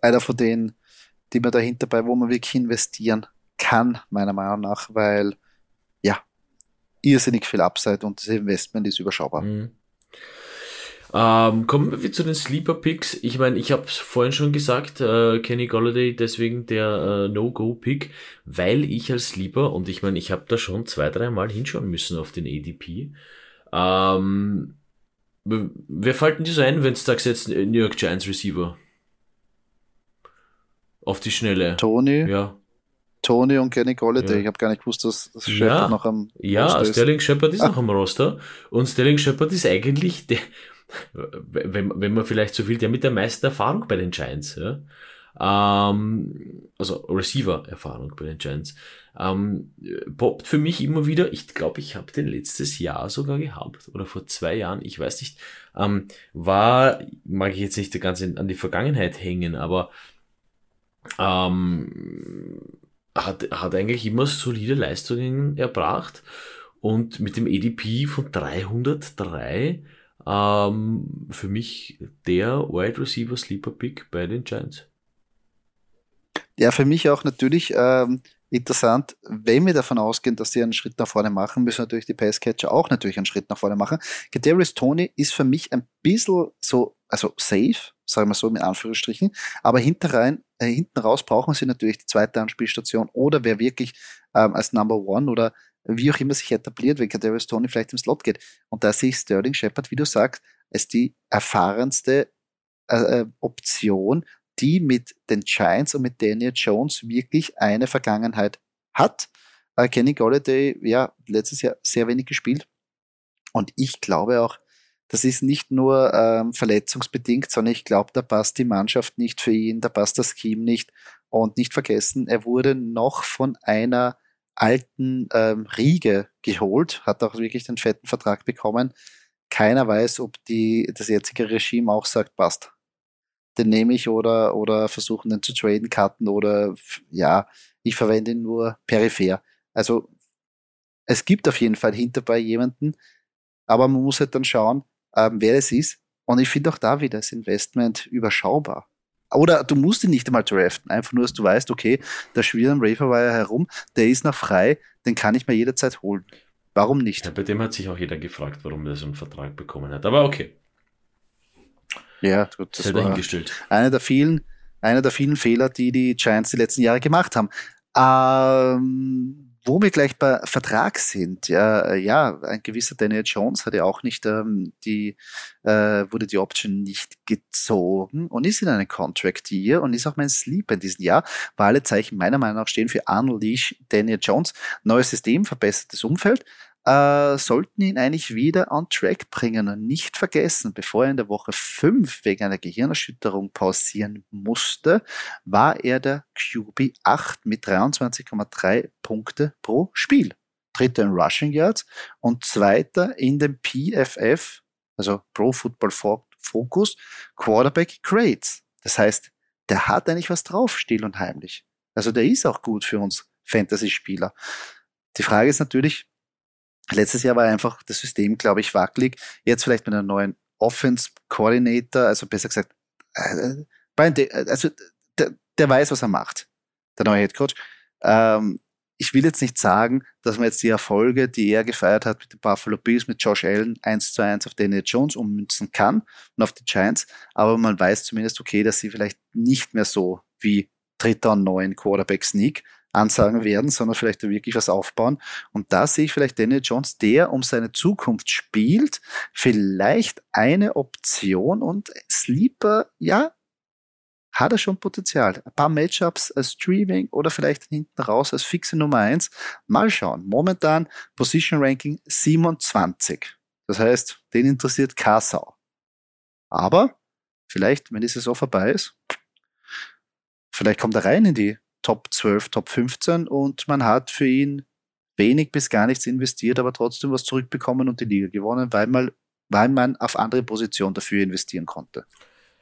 Einer von denen, die man dahinter bei, wo man wirklich investieren kann, meiner Meinung nach, weil ja, irrsinnig viel Upside und das Investment ist überschaubar. Mhm. Ähm, kommen wir zu den Sleeper Picks. Ich meine, ich habe es vorhin schon gesagt, äh, Kenny Galladay deswegen der äh, No-Go-Pick, weil ich als Sleeper, und ich meine, ich habe da schon zwei, drei Mal hinschauen müssen auf den ADP. Ähm, wer fällt denn dir so ein, wenn du sagst jetzt New York Giants Receiver? Auf die Schnelle. Tony. Ja. Tony und Kenny Galladay. Ja. Ich habe gar nicht gewusst, dass, Shepard ja, noch am Ja, Roster Sterling Shepard ist ah. noch am Roster. Und Sterling Shepard ist eigentlich der, wenn, wenn man vielleicht so viel, der mit der meisten Erfahrung bei den Giants, ja. Ähm, also Receiver-Erfahrung bei den Giants. Ähm, poppt für mich immer wieder, ich glaube, ich habe den letztes Jahr sogar gehabt oder vor zwei Jahren, ich weiß nicht, ähm, war, mag ich jetzt nicht ganz an die Vergangenheit hängen, aber ähm, hat, hat eigentlich immer solide Leistungen erbracht und mit dem EDP von 303 ähm, für mich der Wide Receiver Sleeper Pick bei den Giants. Ja, für mich auch natürlich ähm, interessant, wenn wir davon ausgehen, dass sie einen Schritt nach vorne machen, müssen natürlich die Passcatcher auch natürlich einen Schritt nach vorne machen. Kadarius Tony ist für mich ein bisschen so, also safe, sagen wir so in Anführungsstrichen. Aber hinterrein, äh, hinten raus brauchen sie natürlich die zweite Anspielstation oder wer wirklich ähm, als Number One oder wie auch immer sich etabliert, wenn Kadarius Tony vielleicht im Slot geht. Und da sehe ich Sterling Shepard, wie du sagst, als die erfahrenste äh, äh, Option, die mit den Giants und mit Daniel Jones wirklich eine Vergangenheit hat. Äh, Kenny Golladay, ja, letztes Jahr sehr wenig gespielt. Und ich glaube auch, das ist nicht nur ähm, verletzungsbedingt, sondern ich glaube, da passt die Mannschaft nicht für ihn, da passt das Scheme nicht. Und nicht vergessen, er wurde noch von einer alten ähm, Riege geholt, hat auch wirklich den fetten Vertrag bekommen. Keiner weiß, ob die, das jetzige Regime auch sagt, passt. Den nehme ich oder, oder versuchen den zu traden, cutten oder ja, ich verwende ihn nur peripher. Also es gibt auf jeden Fall hinterbei jemanden, aber man muss halt dann schauen, ähm, wer es ist. Und ich finde auch da wieder das Investment überschaubar. Oder du musst ihn nicht einmal draften, einfach nur, dass du weißt, okay, der schwirrt am Raverwire herum, der ist noch frei, den kann ich mir jederzeit holen. Warum nicht? Ja, bei dem hat sich auch jeder gefragt, warum er so einen Vertrag bekommen hat. Aber okay. Ja, gut, das Sei war einer der vielen, einer der vielen Fehler, die die Giants die letzten Jahre gemacht haben. Ähm, wo wir gleich bei Vertrag sind, ja, ja, ein gewisser Daniel Jones hat ja auch nicht ähm, die, äh, wurde die Option nicht gezogen und ist in einem Contract Year und ist auch mein Sleep in diesem Jahr, weil alle Zeichen meiner Meinung nach stehen für Unleash Daniel Jones. Neues System, verbessertes Umfeld äh, sollten ihn eigentlich wieder on track bringen und nicht vergessen, bevor er in der Woche 5 wegen einer Gehirnerschütterung pausieren musste, war er der QB 8 mit 23,3 Punkte pro Spiel. Dritter in Rushing Yards und zweiter in dem PFF, also Pro Football Focus, Quarterback Grades. Das heißt, der hat eigentlich was drauf, still und heimlich. Also der ist auch gut für uns Fantasy-Spieler. Die Frage ist natürlich, Letztes Jahr war einfach das System, glaube ich, wackelig. Jetzt vielleicht mit einem neuen Offense Coordinator, also besser gesagt, äh, also der, der weiß, was er macht, der neue Head Coach. Ähm, ich will jetzt nicht sagen, dass man jetzt die Erfolge, die er gefeiert hat mit den Buffalo Bills, mit Josh Allen 1 zu 1 auf Daniel Jones ummünzen kann und auf die Giants, aber man weiß zumindest, okay, dass sie vielleicht nicht mehr so wie dritter und neuen Quarterback Sneak ansagen werden, sondern vielleicht wirklich was aufbauen. Und da sehe ich vielleicht Daniel Jones, der um seine Zukunft spielt, vielleicht eine Option und Sleeper, ja, hat er schon Potenzial. Ein paar Matchups als Streaming oder vielleicht hinten raus als fixe Nummer eins. Mal schauen. Momentan Position Ranking 27. Das heißt, den interessiert Kassau. Aber vielleicht, wenn die Saison vorbei ist, vielleicht kommt er rein in die Top 12, Top 15 und man hat für ihn wenig bis gar nichts investiert, aber trotzdem was zurückbekommen und die Liga gewonnen, weil man, weil man auf andere Positionen dafür investieren konnte.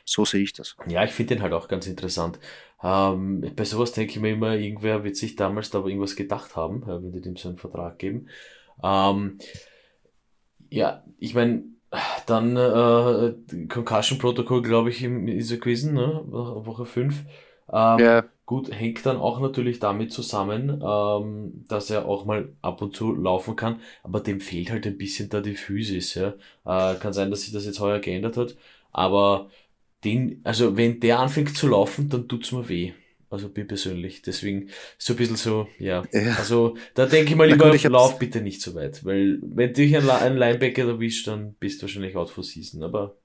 So sehe ich das. Ja, ich finde den halt auch ganz interessant. Ähm, bei sowas denke ich mir immer, irgendwer wird sich damals da irgendwas gedacht haben, wenn die dem so einen Vertrag geben. Ähm, ja, ich meine, dann äh, Concussion Protocol, glaube ich, ist er gewesen, ne? Woche 5. Ähm, ja. Gut, hängt dann auch natürlich damit zusammen, ähm, dass er auch mal ab und zu laufen kann, aber dem fehlt halt ein bisschen da die Physis. Ja? Äh, kann sein, dass sich das jetzt heuer geändert hat, aber den, also wenn der anfängt zu laufen, dann tut's mir weh. Also mir persönlich. Deswegen so ein bisschen so, ja. ja. Also da denke ich mal lieber, gut, ich lauf bitte nicht so weit. Weil wenn du dich einen Linebacker erwischt, dann bist du wahrscheinlich out for season. Aber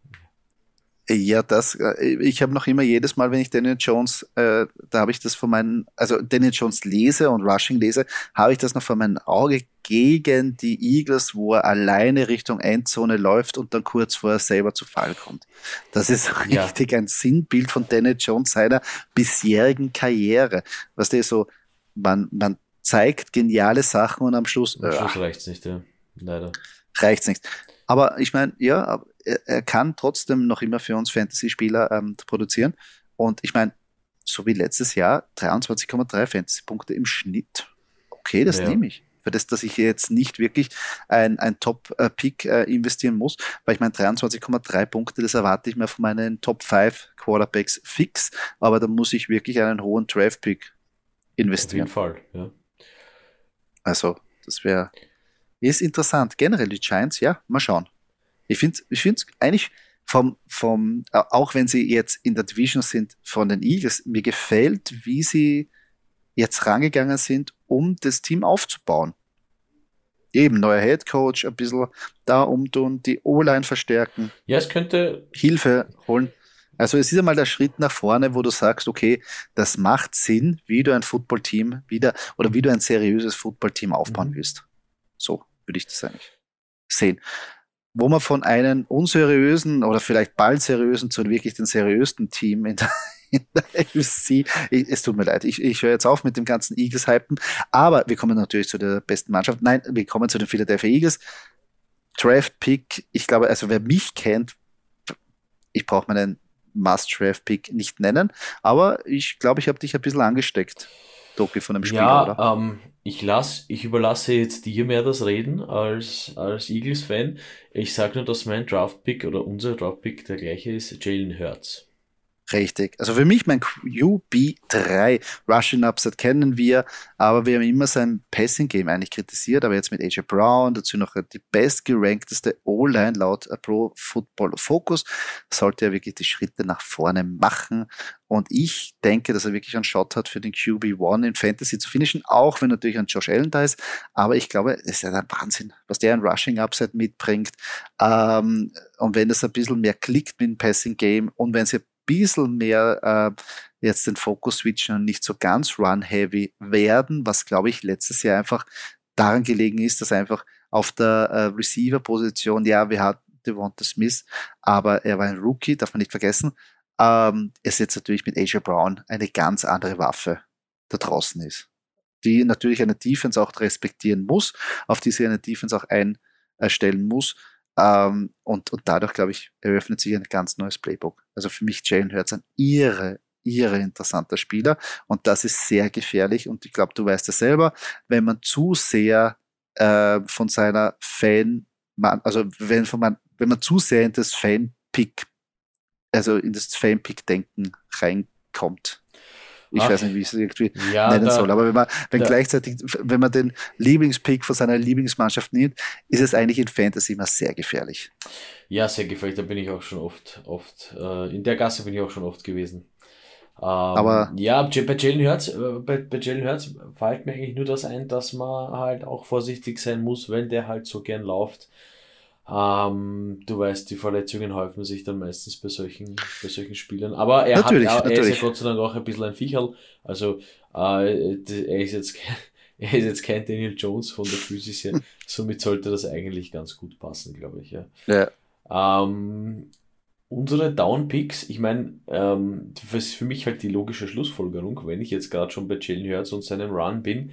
ja, das, äh, ich habe noch immer jedes Mal, wenn ich Daniel Jones, äh, da habe ich das von meinen, also Daniel Jones lese und Rushing lese, habe ich das noch vor meinem Auge gegen die Eagles, wo er alleine Richtung Endzone läuft und dann kurz vorher selber zu Fall kommt. Das ist richtig ja. ein Sinnbild von Daniel Jones seiner bisherigen Karriere. Was der so, man, man zeigt geniale Sachen und am Schluss, am Schluss äh, reicht's nicht, ja. Leider. Reicht's nicht. Aber ich meine, ja, er, er, kann trotzdem noch immer für uns Fantasy-Spieler ähm, produzieren. Und ich meine, so wie letztes Jahr, 23,3 Fantasy-Punkte im Schnitt. Okay, das ja. nehme ich. Für das, dass ich jetzt nicht wirklich ein, ein Top-Pick äh, investieren muss, weil ich meine, 23,3 Punkte, das erwarte ich mir von meinen Top 5 Quarterbacks fix, aber da muss ich wirklich einen hohen Draft-Pick investieren. Auf jeden Fall, ja. Also, das wäre, ist interessant. Generell die Giants, ja, mal schauen. Ich finde es ich eigentlich vom, vom, auch wenn sie jetzt in der Division sind von den Eagles, mir gefällt, wie sie jetzt rangegangen sind, um das Team aufzubauen. Eben, neuer Head Coach, ein bisschen da umtun, die O-Line verstärken. Ja, es könnte. Hilfe holen. Also es ist einmal der Schritt nach vorne, wo du sagst, okay, das macht Sinn, wie du ein Footballteam wieder oder wie du ein seriöses Footballteam aufbauen mhm. willst. So würde ich das eigentlich sehen. Wo man von einem unseriösen oder vielleicht bald seriösen zu wirklich den seriösten Team in der, in der FC, ich, es tut mir leid, ich, ich höre jetzt auf mit dem ganzen Eagles-Hypen, aber wir kommen natürlich zu der besten Mannschaft. Nein, wir kommen zu den Philadelphia Eagles. Draft-Pick, ich glaube, also wer mich kennt, ich brauche meinen Must-Draft-Pick nicht nennen, aber ich glaube, ich habe dich ein bisschen angesteckt, Doki, von dem Spiel, ja, oder? Ähm, ich, lass, ich überlasse jetzt dir mehr das Reden als, als Eagles-Fan. Ich sage nur, dass mein Draft-Pick oder unser Draft-Pick der gleiche ist, Jalen Hurts. Richtig. Also für mich mein QB3 Rushing Upset kennen wir, aber wir haben immer sein Passing Game eigentlich kritisiert, aber jetzt mit AJ Brown, dazu noch die bestgerankteste O-Line laut Pro Football Focus, sollte er wirklich die Schritte nach vorne machen und ich denke, dass er wirklich einen Shot hat für den QB1 in Fantasy zu finishen, auch wenn natürlich ein Josh Allen da ist. Aber ich glaube, es ist ja ein Wahnsinn, was der in Rushing Upside mitbringt. Ähm, und wenn es ein bisschen mehr klickt mit dem Passing Game und wenn sie bisschen mehr äh, jetzt den Fokus switchen und nicht so ganz run-heavy werden, was glaube ich letztes Jahr einfach daran gelegen ist, dass einfach auf der äh, Receiver-Position, ja, wir hatten Devonta Smith, aber er war ein Rookie, darf man nicht vergessen. Ähm, es jetzt natürlich mit AJ Brown eine ganz andere Waffe da draußen ist, die natürlich eine Defense auch respektieren muss, auf die sie eine Defense auch einstellen muss. Ähm, und, und dadurch, glaube ich, eröffnet sich ein ganz neues Playbook. Also für mich Jalen Hurts ein irre, irre interessanter Spieler. Und das ist sehr gefährlich. Und ich glaube, du weißt es selber, wenn man zu sehr äh, von seiner Fan, also wenn, von man, wenn man zu sehr in das Fan-Pick, also in das Fan-Pick-Denken reinkommt, ich Ach, weiß nicht, wie ich es irgendwie ja, nennen da, soll. Aber wenn man, wenn da, gleichzeitig, wenn man den Lieblingspick von seiner Lieblingsmannschaft nimmt, ist es eigentlich in Fantasy immer sehr gefährlich. Ja, sehr gefährlich. Da bin ich auch schon oft, oft, äh, in der Gasse bin ich auch schon oft gewesen. Ähm, aber ja, bei Jalen Hurts, äh, bei, bei Jalen Hurts fällt mir eigentlich nur das ein, dass man halt auch vorsichtig sein muss, wenn der halt so gern läuft. Ähm, du weißt, die Verletzungen häufen sich dann meistens bei solchen, bei solchen Spielern. Aber er, natürlich, hat, er, er ist ja Gott sei Dank auch ein bisschen ein Viecherl. Also äh, er, ist jetzt, er ist jetzt kein Daniel Jones von der Physis her. Somit sollte das eigentlich ganz gut passen, glaube ich. Ja. ja. Ähm, unsere Downpicks, ich meine, ähm, das ist für mich halt die logische Schlussfolgerung, wenn ich jetzt gerade schon bei Jalen Hurts und seinem Run bin,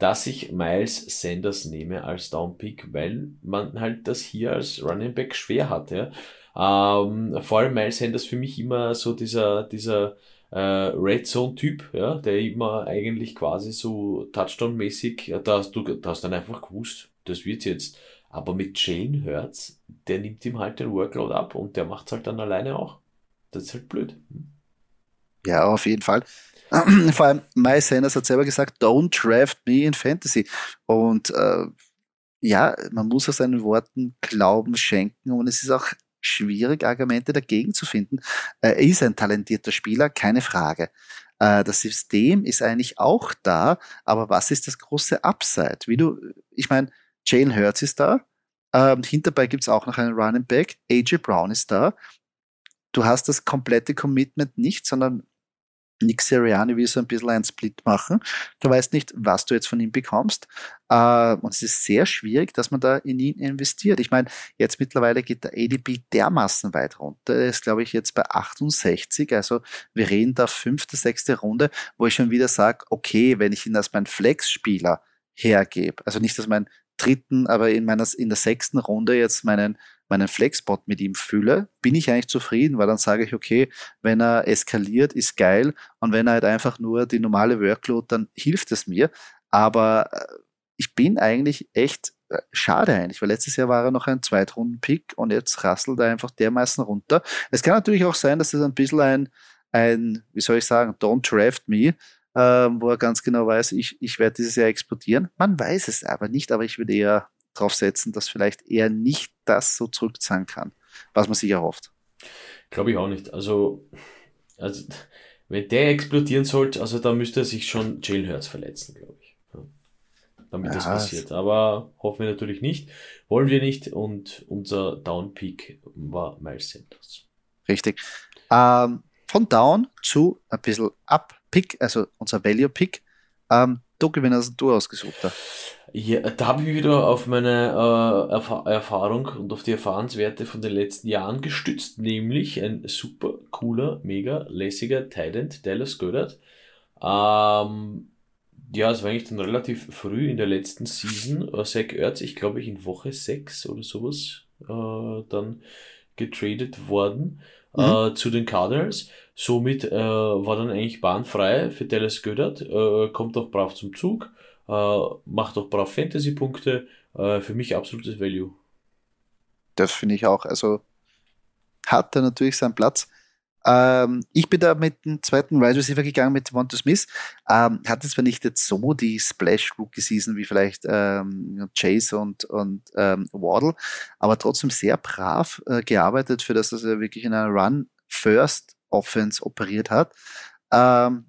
dass ich Miles Sanders nehme als Downpick, weil man halt das hier als Running Back schwer hat. Ja. Ähm, vor allem Miles Sanders für mich immer so dieser, dieser äh, Red Zone Typ, ja, der immer eigentlich quasi so Touchdown-mäßig, da hast du da hast dann einfach gewusst, das wird jetzt. Aber mit Jane Hurts, der nimmt ihm halt den Workload ab und der macht es halt dann alleine auch. Das ist halt blöd. Ja, auf jeden Fall. Vor allem, Miles Sanders hat selber gesagt, don't draft me in Fantasy. Und äh, ja, man muss aus seinen Worten Glauben schenken und es ist auch schwierig, Argumente dagegen zu finden. Er ist ein talentierter Spieler, keine Frage. Äh, das System ist eigentlich auch da, aber was ist das große Upside? Wie du, ich meine, Jalen Hurts ist da, ähm, hinterbei gibt es auch noch einen Running Back, AJ Brown ist da. Du hast das komplette Commitment nicht, sondern Nick Sirianni will so ein bisschen einen Split machen. Du weißt nicht, was du jetzt von ihm bekommst. Äh, und es ist sehr schwierig, dass man da in ihn investiert. Ich meine, jetzt mittlerweile geht der ADP dermaßen weit runter. Er ist, glaube ich, jetzt bei 68. Also wir reden da fünfte, sechste Runde, wo ich schon wieder sage, okay, wenn ich ihn als mein Flex-Spieler hergebe, also nicht als meinen dritten, aber in meiner, in der sechsten Runde jetzt meinen meinen Flexbot mit ihm fühle, bin ich eigentlich zufrieden, weil dann sage ich, okay, wenn er eskaliert, ist geil und wenn er halt einfach nur die normale Workload, dann hilft es mir. Aber äh, ich bin eigentlich echt äh, schade eigentlich, weil letztes Jahr war er noch ein Zweitrunden-Pick und jetzt rasselt er einfach dermaßen runter. Es kann natürlich auch sein, dass es ein bisschen ein, ein, wie soll ich sagen, don't draft me, ähm, wo er ganz genau weiß, ich, ich werde dieses Jahr explodieren. Man weiß es aber nicht, aber ich würde eher drauf setzen, dass vielleicht er nicht das so zurückzahlen kann, was man sich erhofft. Glaube ich auch nicht. Also, also, wenn der explodieren sollte, also da müsste er sich schon Jalen Hurts verletzen, glaube ich. Damit ja, das passiert. Aber hoffen wir natürlich nicht. Wollen wir nicht. Und unser Down-Peak war Miles Sanders. Richtig. Ähm, von Down zu ein bisschen Up-Pick, also unser Value-Pick. Ähm, du gewinnst du ausgesucht. Da. Ja, da habe ich wieder auf meine äh, Erf Erfahrung und auf die Erfahrenswerte von den letzten Jahren gestützt, nämlich ein super cooler, mega lässiger Titan, Dallas Goddard. Ähm, ja, es war eigentlich dann relativ früh in der letzten Season. Uh, Zach Ertz, ich glaube, ich in Woche 6 oder sowas, äh, dann getradet worden mhm. äh, zu den Cardinals. Somit äh, war dann eigentlich bahnfrei für Dallas Goddard, äh, kommt auch brav zum Zug äh, macht auch brav Fantasy-Punkte. Äh, für mich absolutes Value. Das finde ich auch. Also hat er natürlich seinen Platz. Ähm, ich bin da mit dem zweiten Wide Receiver gegangen mit Devonta Smith. Ähm, hatte zwar nicht jetzt so die Splash Rookie Season wie vielleicht ähm, Chase und, und ähm, Waddle, aber trotzdem sehr brav äh, gearbeitet, für das, dass er wirklich in einer Run First Offense operiert hat. Ähm,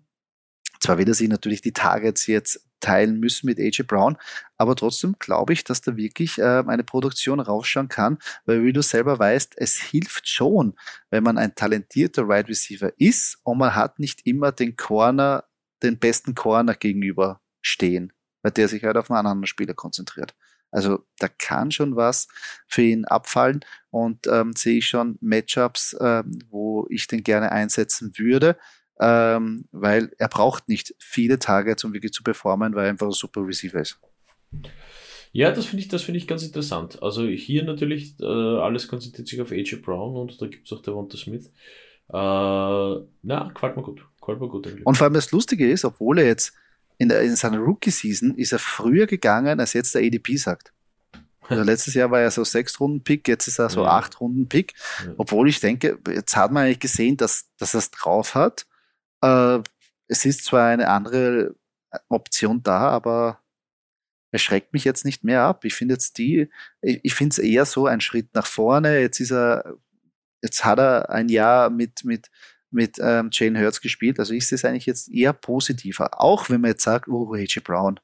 zwar wird er sich natürlich die Targets jetzt teilen müssen mit AJ Brown. Aber trotzdem glaube ich, dass da wirklich äh, eine Produktion rausschauen kann, weil wie du selber weißt, es hilft schon, wenn man ein talentierter Wide Receiver ist und man hat nicht immer den Corner, den besten Corner gegenüber stehen, weil der sich halt auf einen anderen Spieler konzentriert. Also da kann schon was für ihn abfallen und ähm, sehe ich schon Matchups, ähm, wo ich den gerne einsetzen würde ähm, weil er braucht nicht viele Targets, um wirklich zu performen, weil er einfach ein super Receiver ist. Ja, das finde ich, das ich ganz interessant. Also hier natürlich äh, alles konzentriert sich auf AJ Brown und da gibt es auch der Devonta Smith. Äh, na, gefällt mir gut. Gefällt mir gut und vor allem das Lustige ist, obwohl er jetzt in, der, in seiner Rookie-Season ist er früher gegangen, als jetzt der ADP sagt. Also letztes Jahr war er so sechs Runden Pick, jetzt ist er so ja. acht Runden Pick. Ja. Obwohl ich denke, jetzt hat man eigentlich gesehen, dass, dass er es drauf hat. Äh, es ist zwar eine andere Option da, aber es schreckt mich jetzt nicht mehr ab. Ich finde jetzt die, ich, ich finde es eher so ein Schritt nach vorne. Jetzt ist er, jetzt hat er ein Jahr mit, mit, mit ähm, Jane Hurts gespielt. Also ich sehe es eigentlich jetzt eher positiver. Auch wenn man jetzt sagt, oh, AJ Brown,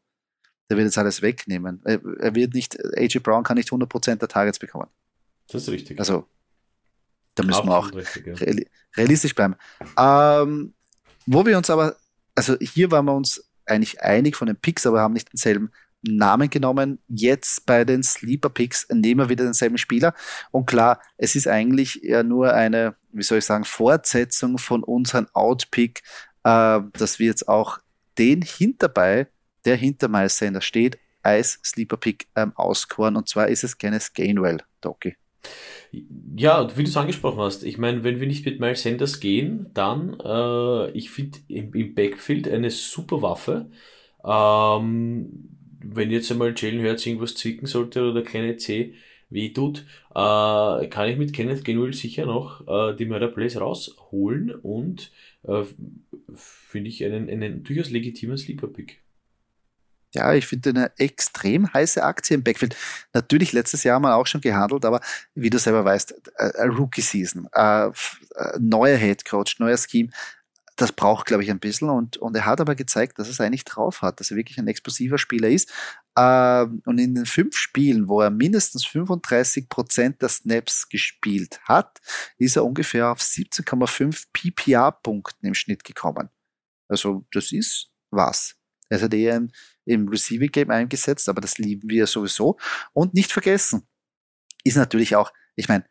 der wird jetzt alles wegnehmen. Er, er wird nicht, AJ Brown kann nicht 100% der Targets bekommen. Das ist richtig. Also, da müssen Absolut wir auch richtig, ja. realistisch bleiben. Ähm, wo wir uns aber, also hier waren wir uns eigentlich einig von den Picks, aber haben nicht denselben Namen genommen. Jetzt bei den Sleeper Picks nehmen wir wieder denselben Spieler. Und klar, es ist eigentlich ja nur eine, wie soll ich sagen, Fortsetzung von unserem Outpick, äh, dass wir jetzt auch den hinterbei, der hinter Miles Sanders steht, als Sleeper Pick ähm, auskoren. Und zwar ist es Kenneth Gainwell, Doki. Ja, wie du es angesprochen hast, ich meine, wenn wir nicht mit Miles Sanders gehen, dann, äh, ich finde im, im, Backfield eine super Waffe. Ähm, wenn jetzt einmal Jalen Hurts irgendwas zwicken sollte oder der kleine C weh tut, äh, kann ich mit Kenneth Gainwell sicher noch äh, die Murder Plays rausholen und äh, finde ich einen, einen durchaus legitimen Sleeper-Pick. Ja, ich finde eine extrem heiße Aktie im Backfield. Natürlich letztes Jahr mal auch schon gehandelt, aber wie du selber weißt, äh, Rookie Season, äh, äh, neuer Head Coach, neuer Scheme, das braucht, glaube ich, ein bisschen. Und, und er hat aber gezeigt, dass er es eigentlich drauf hat, dass er wirklich ein explosiver Spieler ist. Ähm, und in den fünf Spielen, wo er mindestens 35 Prozent der Snaps gespielt hat, ist er ungefähr auf 17,5 PPA-Punkten im Schnitt gekommen. Also, das ist was. Er hat eher im, im Receiving Game eingesetzt, aber das lieben wir sowieso. Und nicht vergessen, ist natürlich auch, ich meine,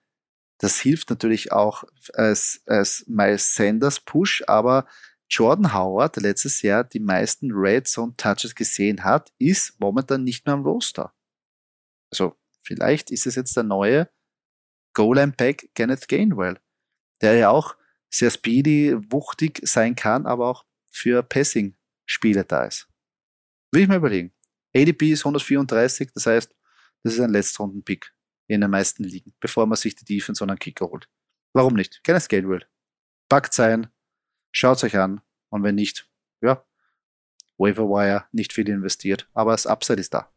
das hilft natürlich auch als, als Miles Sanders Push, aber Jordan Howard, der letztes Jahr die meisten Red Zone Touches gesehen hat, ist momentan nicht mehr am Roster. Also vielleicht ist es jetzt der neue Goal Pack Kenneth Gainwell, der ja auch sehr speedy, wuchtig sein kann, aber auch für Passing Spiele da ist. Will ich mal überlegen. ADP ist 134, das heißt, das ist ein Letztrunden-Pick in den meisten Ligen, bevor man sich die Defense und einen Kicker holt. Warum nicht? Keines Gainwell. Packt sein, schaut euch an und wenn nicht, ja, Waiver nicht viel investiert, aber das Upside ist da.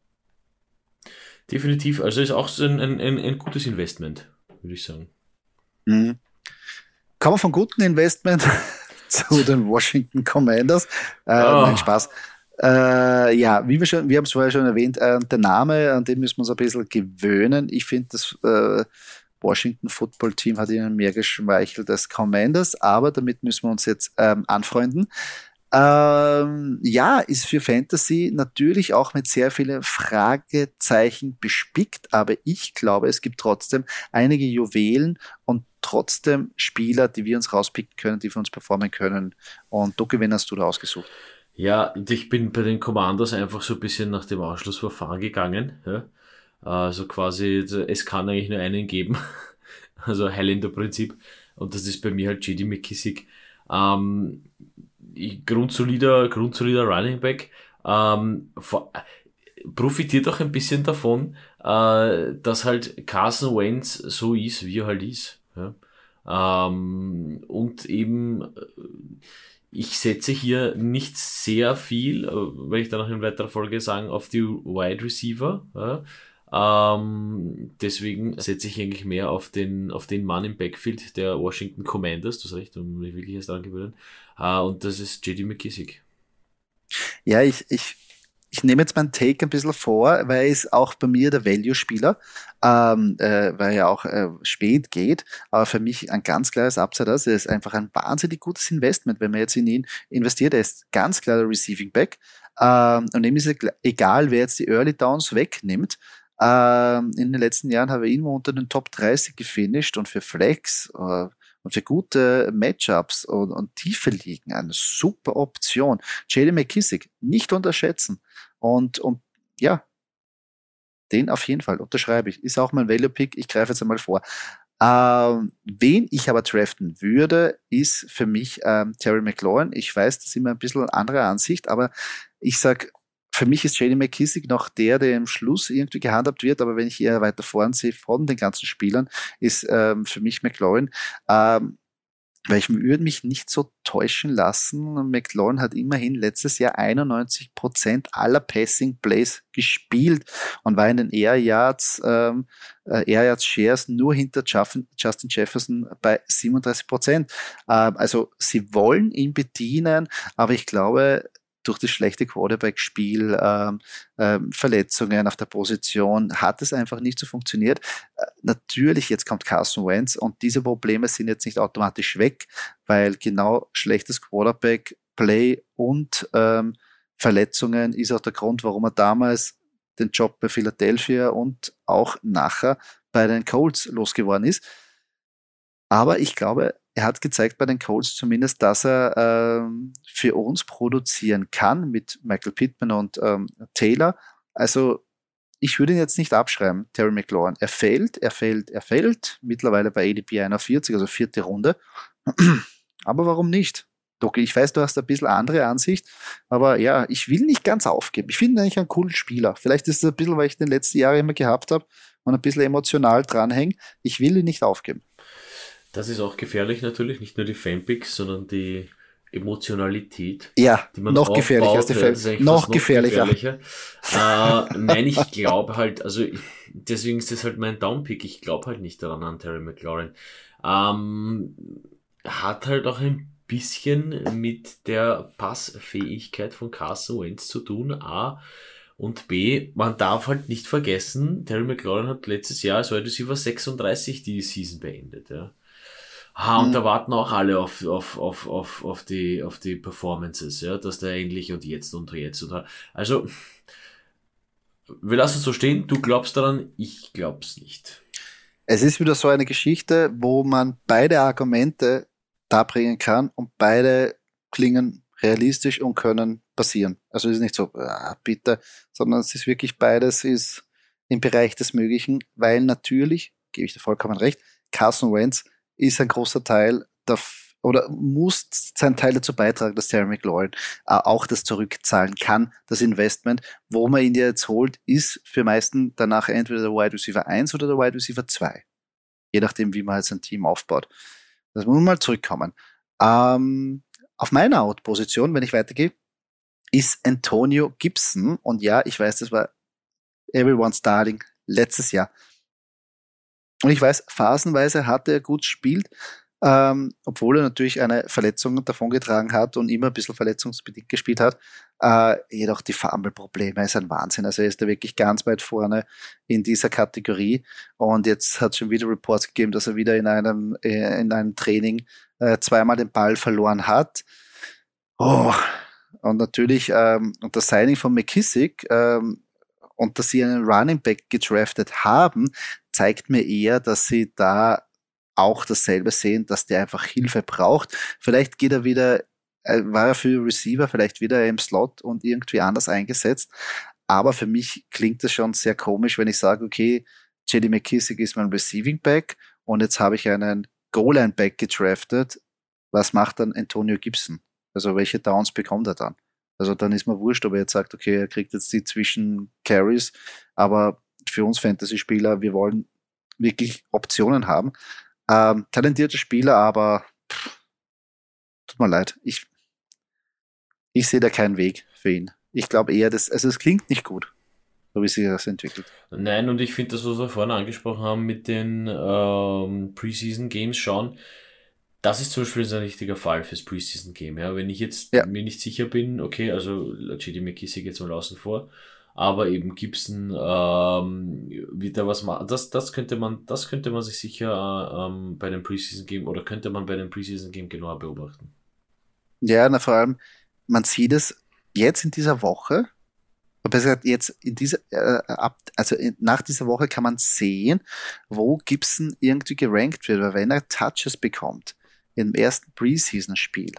Definitiv, also ist auch so ein, ein, ein gutes Investment, würde ich sagen. Mhm. Kommen wir vom guten Investment zu den Washington Commanders. Äh, oh. Nein, Spaß. Äh, ja, wie wir schon, wir haben es vorher schon erwähnt, äh, der Name, an den müssen wir uns ein bisschen gewöhnen. Ich finde, das äh, Washington Football Team hat ihnen mehr geschmeichelt als Commanders, aber damit müssen wir uns jetzt ähm, anfreunden. Ähm, ja, ist für Fantasy natürlich auch mit sehr vielen Fragezeichen bespickt, aber ich glaube, es gibt trotzdem einige Juwelen und trotzdem Spieler, die wir uns rauspicken können, die für uns performen können. Und Doku, hast du da ausgesucht? Ja, ich bin bei den Commanders einfach so ein bisschen nach dem Ausschlussverfahren gegangen. Ja. Also quasi, es kann eigentlich nur einen geben. Also Highlander-Prinzip. Und das ist bei mir halt JD McKissick. Ähm, grundsolider, grundsolider Running Back. Ähm, profitiert auch ein bisschen davon, äh, dass halt Carson Wentz so ist, wie er halt ist. Ja? Ähm, und eben, äh, ich setze hier nicht sehr viel, äh, werde ich dann noch in weiterer Folge sagen, auf die Wide Receiver. Ja? Ähm, deswegen setze ich eigentlich mehr auf den, auf den Mann im Backfield der Washington Commanders, du hast recht, um mich wirklich erst angewöhnen. Äh, und das ist JD McKissick. Ja, ich, ich, ich nehme jetzt meinen Take ein bisschen vor, weil ist auch bei mir der Value-Spieler, ähm, äh, weil er auch äh, spät geht, aber für mich ein ganz klares Upside. Also er ist einfach ein wahnsinnig gutes Investment, wenn man jetzt in ihn investiert. Er ist ganz klar der Receiving Back. Ähm, und ihm ist egal, wer jetzt die Early Downs wegnimmt. Ähm, in den letzten Jahren habe ich immer unter den Top 30 gefinisht und für Flex äh, und für gute Matchups und, und tiefe Ligen eine super Option. JD McKissick nicht unterschätzen und, und ja, den auf jeden Fall unterschreibe ich. Ist auch mein Value Pick. Ich greife jetzt einmal vor. Ähm, wen ich aber draften würde, ist für mich ähm, Terry McLaurin. Ich weiß, das ist immer ein bisschen andere Ansicht, aber ich sag für mich ist JD McKissick noch der, der im Schluss irgendwie gehandhabt wird, aber wenn ich eher weiter vorn sehe von den ganzen Spielern, ist ähm, für mich McLaurin. Ähm, weil ich würde mich nicht so täuschen lassen. McLaurin hat immerhin letztes Jahr 91 Prozent aller Passing Plays gespielt und war in den Air Yards, ähm, äh, Air Yards Shares nur hinter Justin Jefferson bei 37 Prozent. Ähm, also sie wollen ihn bedienen, aber ich glaube, durch das schlechte Quarterback-Spiel, ähm, ähm, Verletzungen auf der Position, hat es einfach nicht so funktioniert. Äh, natürlich, jetzt kommt Carson Wentz und diese Probleme sind jetzt nicht automatisch weg, weil genau schlechtes Quarterback-Play und ähm, Verletzungen ist auch der Grund, warum er damals den Job bei Philadelphia und auch nachher bei den Colts losgeworden ist. Aber ich glaube, er hat gezeigt bei den Colts zumindest, dass er ähm, für uns produzieren kann mit Michael Pittman und ähm, Taylor. Also ich würde ihn jetzt nicht abschreiben, Terry McLaurin. Er fällt, er fällt, er fällt. Mittlerweile bei ADP 41, also vierte Runde. Aber warum nicht? Doki, ich weiß, du hast ein bisschen andere Ansicht, aber ja, ich will nicht ganz aufgeben. Ich finde eigentlich einen coolen Spieler. Vielleicht ist es ein bisschen, weil ich den letzten Jahre immer gehabt habe und ein bisschen emotional dranhänge. Ich will ihn nicht aufgeben. Das ist auch gefährlich natürlich, nicht nur die Fanpicks, sondern die Emotionalität. Ja, die man noch gefährlicher als die Fanpicks. Noch, noch gefährlicher. gefährlicher. äh, nein, ich glaube halt, also deswegen ist das halt mein Downpick. Ich glaube halt nicht daran an Terry McLaurin. Ähm, hat halt auch ein bisschen mit der Passfähigkeit von Carson Wentz zu tun. A. Und B, man darf halt nicht vergessen, Terry McLaurin hat letztes Jahr als Wide Receiver 36 die Season beendet. Ja. Ha, und mhm. da warten auch alle auf, auf, auf, auf, auf, die, auf die Performances, ja, dass der endlich und jetzt und jetzt und also wir lassen es so stehen, du glaubst daran, ich glaub's nicht. Es ist wieder so eine Geschichte, wo man beide Argumente darbringen kann und beide klingen realistisch und können passieren. Also es ist nicht so, ah, bitte, sondern es ist wirklich beides ist im Bereich des Möglichen, weil natürlich, gebe ich dir vollkommen recht, Carson Wentz ist ein großer Teil der oder muss seinen Teil dazu beitragen, dass Terry McLaurin äh, auch das zurückzahlen kann, das Investment. Wo man ihn jetzt holt, ist für meisten danach entweder der Wide Receiver 1 oder der Wide Receiver 2. Je nachdem, wie man halt sein Team aufbaut. Das muss man mal zurückkommen. Ähm, auf meiner Out-Position, wenn ich weitergehe, ist Antonio Gibson. Und ja, ich weiß, das war Everyone's Darling letztes Jahr. Und ich weiß, phasenweise hat er gut gespielt, ähm, obwohl er natürlich eine Verletzung davongetragen hat und immer ein bisschen verletzungsbedingt gespielt hat. Äh, jedoch die Fumble-Probleme ist ein Wahnsinn. Also er ist da wirklich ganz weit vorne in dieser Kategorie. Und jetzt hat es schon wieder Reports gegeben, dass er wieder in einem, äh, in einem Training äh, zweimal den Ball verloren hat. Oh. Und natürlich, ähm, und das Signing von McKissick, ähm, und dass sie einen Running Back gedraftet haben, zeigt mir eher, dass sie da auch dasselbe sehen, dass der einfach Hilfe braucht. Vielleicht geht er wieder, äh, war er für Receiver vielleicht wieder im Slot und irgendwie anders eingesetzt. Aber für mich klingt das schon sehr komisch, wenn ich sage, okay, JD McKissick ist mein Receiving Back und jetzt habe ich einen Goal-Line Back gedraftet. Was macht dann Antonio Gibson? Also welche Downs bekommt er dann? Also dann ist mir wurscht, ob er jetzt sagt, okay, er kriegt jetzt die zwischen Carries, aber für uns Fantasy-Spieler, wir wollen wirklich Optionen haben. Ähm, talentierte Spieler, aber pff, tut mir leid. Ich, ich sehe da keinen Weg für ihn. Ich glaube eher, dass, also es klingt nicht gut, so wie sich das entwickelt. Nein, und ich finde das, was wir vorhin angesprochen haben mit den ähm, Preseason Games schauen, das ist zum Beispiel ein richtiger Fall fürs Preseason Game. Ja, wenn ich jetzt ja. mir nicht sicher bin, okay, also JD McKissick jetzt mal außen vor, aber eben Gibson ähm, wird da was machen. Das, das könnte man, das könnte man sich sicher ähm, bei dem Preseason Game oder könnte man bei dem Preseason Game genauer beobachten. Ja, na, vor allem, man sieht es jetzt in dieser Woche, besser jetzt in dieser, äh, ab, also in, nach dieser Woche kann man sehen, wo Gibson irgendwie gerankt wird, weil wenn er Touches bekommt im ersten Preseason-Spiel,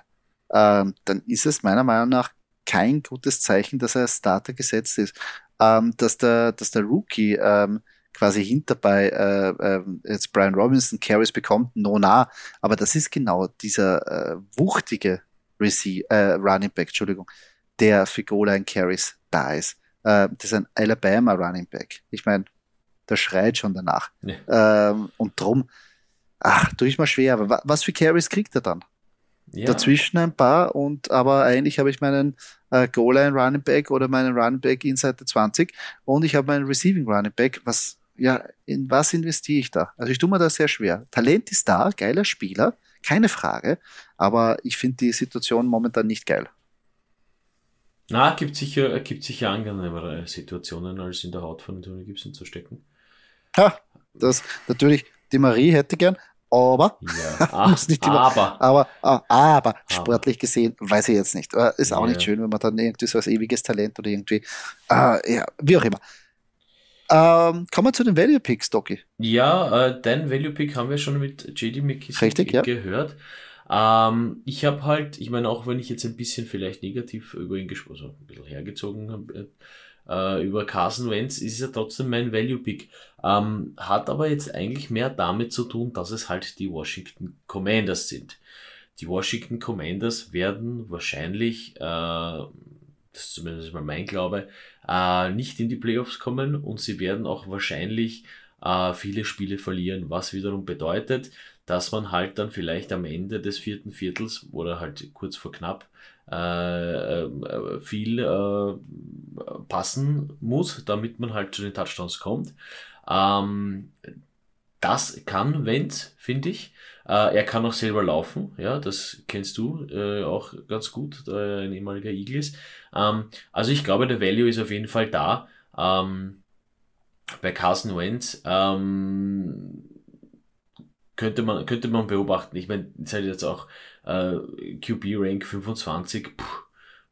ähm, dann ist es meiner Meinung nach kein gutes Zeichen, dass er als Starter gesetzt ist. Ähm, dass, der, dass der Rookie ähm, quasi hinterbei äh, äh, jetzt Brian Robinson Carries bekommt, no nah. Aber das ist genau dieser äh, wuchtige Receive, äh, Running Back, Entschuldigung, der für Goal-Line Carries da ist. Äh, das ist ein Alabama Running Back. Ich meine, der schreit schon danach. Ja. Ähm, und drum, ach, tue ich mal schwer. Aber was für Carries kriegt er dann? Ja. Dazwischen ein paar und aber eigentlich habe ich meinen äh, Goal-Line Running Back oder meinen Running Back inside the 20 und ich habe meinen Receiving Running Back. Was, ja, in was investiere ich da? Also ich tue mir das sehr schwer. Talent ist da, geiler Spieler, keine Frage, aber ich finde die Situation momentan nicht geil. Na, gibt sicher, gibt sicher angenehmere Situationen, als in der Haut von Tony Gibson zu stecken. Ha, das natürlich, die Marie hätte gern, aber, ja. Ach, nicht immer, aber, aber, aber, aber, sportlich gesehen, weiß ich jetzt nicht. Äh, ist auch ja. nicht schön, wenn man dann irgendwie so als ewiges Talent oder irgendwie, äh, ja, wie auch immer. Ähm, kommen wir zu den Value Picks, Doki. Ja, äh, dein Value Pick haben wir schon mit JD McKissick Richtig, ja. gehört. Ähm, ich habe halt, ich meine, auch wenn ich jetzt ein bisschen vielleicht negativ über ihn gesprochen, also ein bisschen hergezogen habe, äh, über Carson Wentz, ist er trotzdem mein Value Pick. Ähm, hat aber jetzt eigentlich mehr damit zu tun, dass es halt die Washington Commanders sind. Die Washington Commanders werden wahrscheinlich, äh, das ist zumindest mal mein Glaube, äh, nicht in die Playoffs kommen und sie werden auch wahrscheinlich äh, viele Spiele verlieren, was wiederum bedeutet, dass man halt dann vielleicht am Ende des vierten Viertels oder halt kurz vor knapp äh, äh, viel äh, passen muss, damit man halt zu den Touchdowns kommt. Ähm, das kann Wendt, finde ich. Äh, er kann auch selber laufen, ja, das kennst du äh, auch ganz gut, da er ein ehemaliger Eagle ist. Ähm, also ich glaube, der Value ist auf jeden Fall da. Ähm, bei Carson Wentz ähm, könnte man könnte man beobachten. Ich meine, hat jetzt auch äh, QB Rank 25. Puh,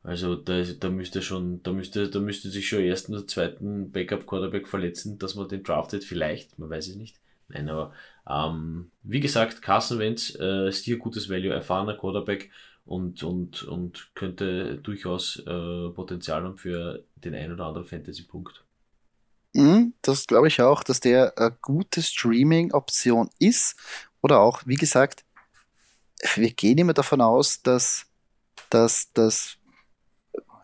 also da, da müsste schon, da müsste, da müsste sich schon ersten oder zweiten Backup Quarterback verletzen, dass man den draftet, vielleicht, man weiß es nicht. Nein, aber ähm, wie gesagt, Carson Wentz äh, ist hier gutes Value, erfahrener Quarterback und, und, und könnte durchaus äh, Potenzial haben für den ein oder anderen Fantasy-Punkt. Mhm, das glaube ich auch, dass der eine gute Streaming-Option ist. Oder auch, wie gesagt, wir gehen immer davon aus, dass, dass, dass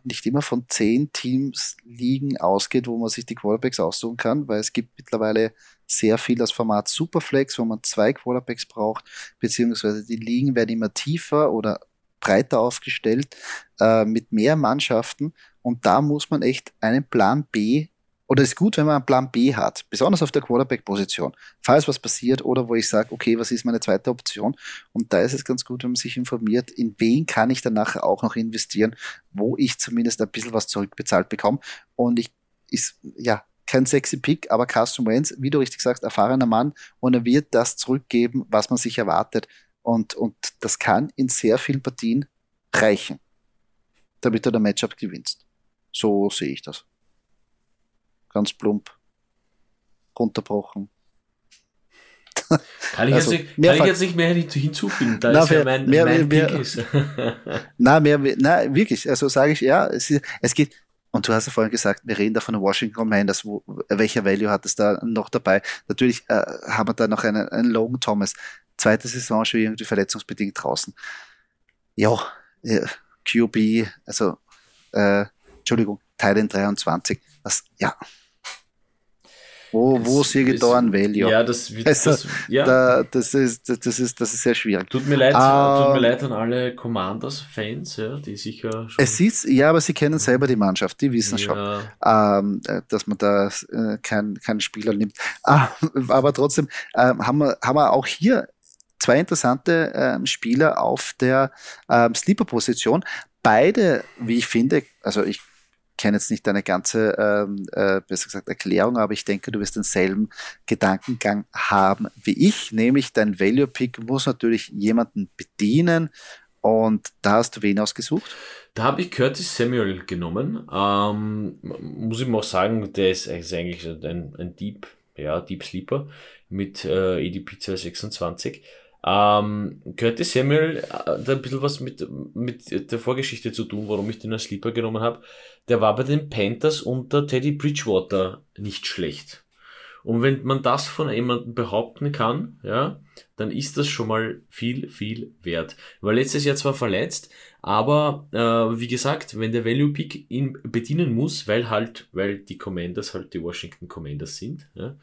nicht immer von zehn Teams liegen ausgeht, wo man sich die Quarterbacks aussuchen kann, weil es gibt mittlerweile sehr viel das Format Superflex, wo man zwei Quarterbacks braucht, beziehungsweise die Ligen werden immer tiefer oder breiter aufgestellt äh, mit mehr Mannschaften. Und da muss man echt einen Plan B oder ist gut, wenn man einen Plan B hat, besonders auf der Quarterback-Position, falls was passiert oder wo ich sage, okay, was ist meine zweite Option? Und da ist es ganz gut, wenn man sich informiert, in wen kann ich dann nachher auch noch investieren, wo ich zumindest ein bisschen was zurückbezahlt bekomme. Und ich ist, ja, kein sexy Pick, aber Carsten Wentz, wie du richtig sagst, erfahrener Mann und er wird das zurückgeben, was man sich erwartet. Und, und das kann in sehr vielen Partien reichen, damit du der Matchup gewinnst. So sehe ich das ganz plump runterbrochen. Kann ich, also, jetzt, nicht, kann ich jetzt nicht mehr hinzufügen, da na, ist ja mein, mehr, mein mehr, ist. na, mehr, na, wirklich, also sage ich, ja, es, es geht, und du hast ja vorhin gesagt, wir reden da von Washington Commanders, wo, welcher Value hat es da noch dabei? Natürlich äh, haben wir da noch einen, einen Logan Thomas, zweite Saison schon irgendwie verletzungsbedingt draußen. Ja, ja QB, also, äh, Entschuldigung, Titan 23, das, ja, wo, wo sehe ich da ein Value? Ja, das, also, das, ja. Da, das, ist, das, ist, das ist sehr schwierig. Tut mir leid, uh, tut mir leid an alle Commanders-Fans, ja, die sicher schon. Es ist, ja, aber sie kennen selber die Mannschaft, die wissen ja. schon, ähm, dass man da äh, keinen kein Spieler nimmt. Ah, aber trotzdem ähm, haben, wir, haben wir auch hier zwei interessante ähm, Spieler auf der ähm, Sleeper-Position. Beide, wie ich finde, also ich kenne jetzt nicht deine ganze, ähm, äh, besser gesagt, Erklärung, aber ich denke, du wirst denselben Gedankengang haben wie ich, nämlich dein Value Pick muss natürlich jemanden bedienen und da hast du wen ausgesucht? Da habe ich Curtis Samuel genommen. Ähm, muss ich mal sagen, der ist eigentlich ein, ein Deep, ja, Deep Sleeper mit äh, EDP 226. Ähm, Curtis Samuel hat ein bisschen was mit, mit der Vorgeschichte zu tun, warum ich den als Sleeper genommen habe. Der war bei den Panthers unter Teddy Bridgewater nicht schlecht. Und wenn man das von jemandem behaupten kann, ja, dann ist das schon mal viel, viel wert. Weil letztes Jahr zwar verletzt, aber äh, wie gesagt, wenn der Value Pick ihn bedienen muss, weil halt, weil die Commanders halt die Washington Commanders sind, ja,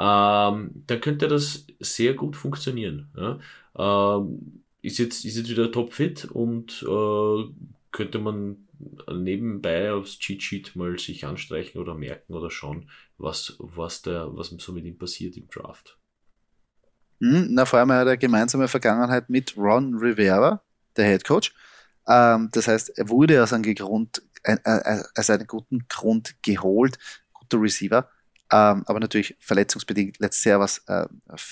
ähm, dann könnte das sehr gut funktionieren. Ja? Ähm, ist, jetzt, ist jetzt wieder topfit und äh, könnte man nebenbei aufs Cheat Sheet mal sich anstreichen oder merken oder schauen, was, was, der, was so mit ihm passiert im Draft. Hm, na, vor allem hat er gemeinsame Vergangenheit mit Ron Rivera, der Head Coach. Ähm, das heißt, er wurde aus einem Grund, äh, äh, aus einem guten Grund geholt, guter Receiver ähm, aber natürlich verletzungsbedingt letztes Jahr was äh,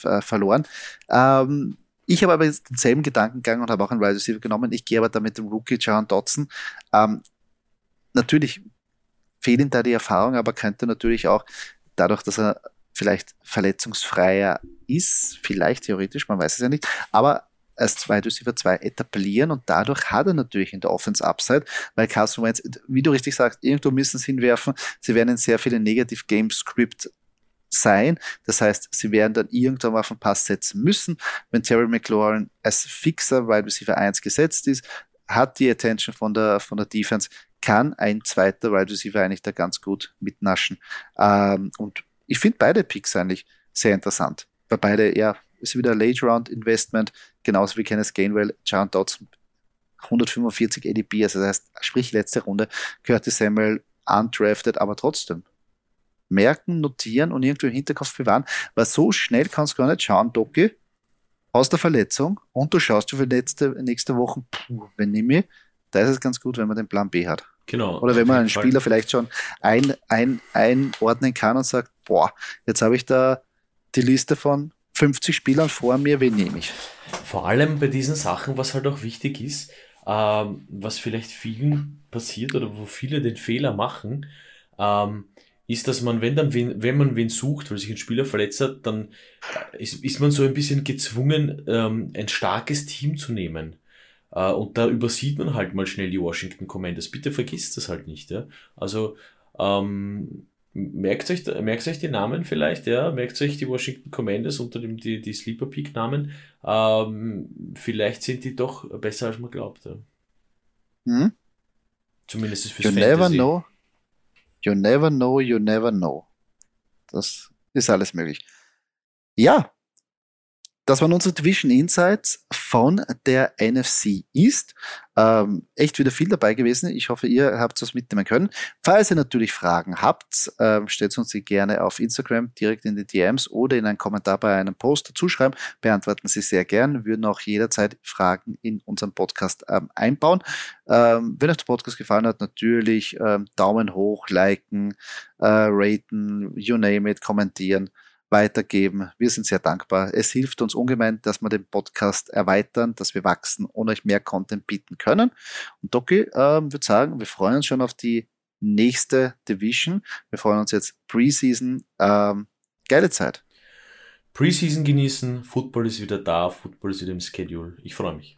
äh, verloren. Ähm, ich habe aber jetzt denselben Gedankengang und habe auch einen Wide Receiver genommen. Ich gehe aber da mit dem Rookie John Dodson. Ähm, natürlich fehlen da die Erfahrung, aber könnte natürlich auch dadurch, dass er vielleicht verletzungsfreier ist, vielleicht theoretisch, man weiß es ja nicht, aber als Wide Receiver 2 etablieren und dadurch hat er natürlich in der Offense Upside, weil Carson Wentz, wie du richtig sagst, irgendwo müssen sie hinwerfen. Sie werden in sehr viele Negative Game Script sein. Das heißt, sie werden dann irgendwann mal auf den Pass setzen müssen. Wenn Terry McLaurin als fixer Wide Receiver 1 gesetzt ist, hat die Attention von der, von der Defense, kann ein zweiter Wide Receiver eigentlich da ganz gut mitnaschen. Ähm, und ich finde beide Picks eigentlich sehr interessant. Weil beide, ja, ist wieder ein Late Round Investment, genauso wie Kenneth Gainwell, John Dodson 145 ADP, also das heißt, sprich letzte Runde, Curtis Samuel undrafted, aber trotzdem merken, notieren und irgendwie im Hinterkopf bewahren, weil so schnell kannst du gar nicht schauen, Doki, aus der Verletzung und du schaust für letzte, nächste Woche, puh, wenn ich mich, da ist es ganz gut, wenn man den Plan B hat. Genau. Oder wenn man einen. Spieler vielleicht schon ein, ein, einordnen kann und sagt, boah, jetzt habe ich da die Liste von 50 Spielern vor mir, wen nehme ich? Vor allem bei diesen Sachen, was halt auch wichtig ist, ähm, was vielleicht vielen passiert oder wo viele den Fehler machen, ähm, ist, dass man, wenn dann wen, wenn man wen sucht, weil sich ein Spieler verletzt hat, dann äh, ist, ist man so ein bisschen gezwungen, ähm, ein starkes Team zu nehmen. Uh, und da übersieht man halt mal schnell die Washington Commanders. Bitte vergisst das halt nicht. Ja? Also ähm, merkt euch, merkt euch die Namen vielleicht, ja, merkt euch die Washington Commanders unter dem die, die Sleeper Peak Namen. Ähm, vielleicht sind die doch besser als man glaubt. Ja. Hm? Zumindest ist fürs You Fantasy. never know. You never know, you never know. Das ist alles möglich. Ja, Das waren unsere Division Insights von der NFC East. Ähm, echt wieder viel dabei gewesen. Ich hoffe, ihr habt was mitnehmen können. Falls ihr natürlich Fragen habt, ähm, stellt uns sie gerne auf Instagram direkt in die DMs oder in einen Kommentar bei einem Post dazuschreiben. Beantworten sie sehr gern. Wir würden auch jederzeit Fragen in unseren Podcast ähm, einbauen. Ähm, wenn euch der Podcast gefallen hat, natürlich ähm, Daumen hoch, liken, äh, raten, you name it, kommentieren weitergeben. Wir sind sehr dankbar. Es hilft uns ungemein, dass wir den Podcast erweitern, dass wir wachsen und euch mehr Content bieten können. Und Doki äh, würde sagen, wir freuen uns schon auf die nächste Division. Wir freuen uns jetzt Preseason. Ähm, geile Zeit. Preseason genießen, Football ist wieder da, Football ist wieder im Schedule. Ich freue mich.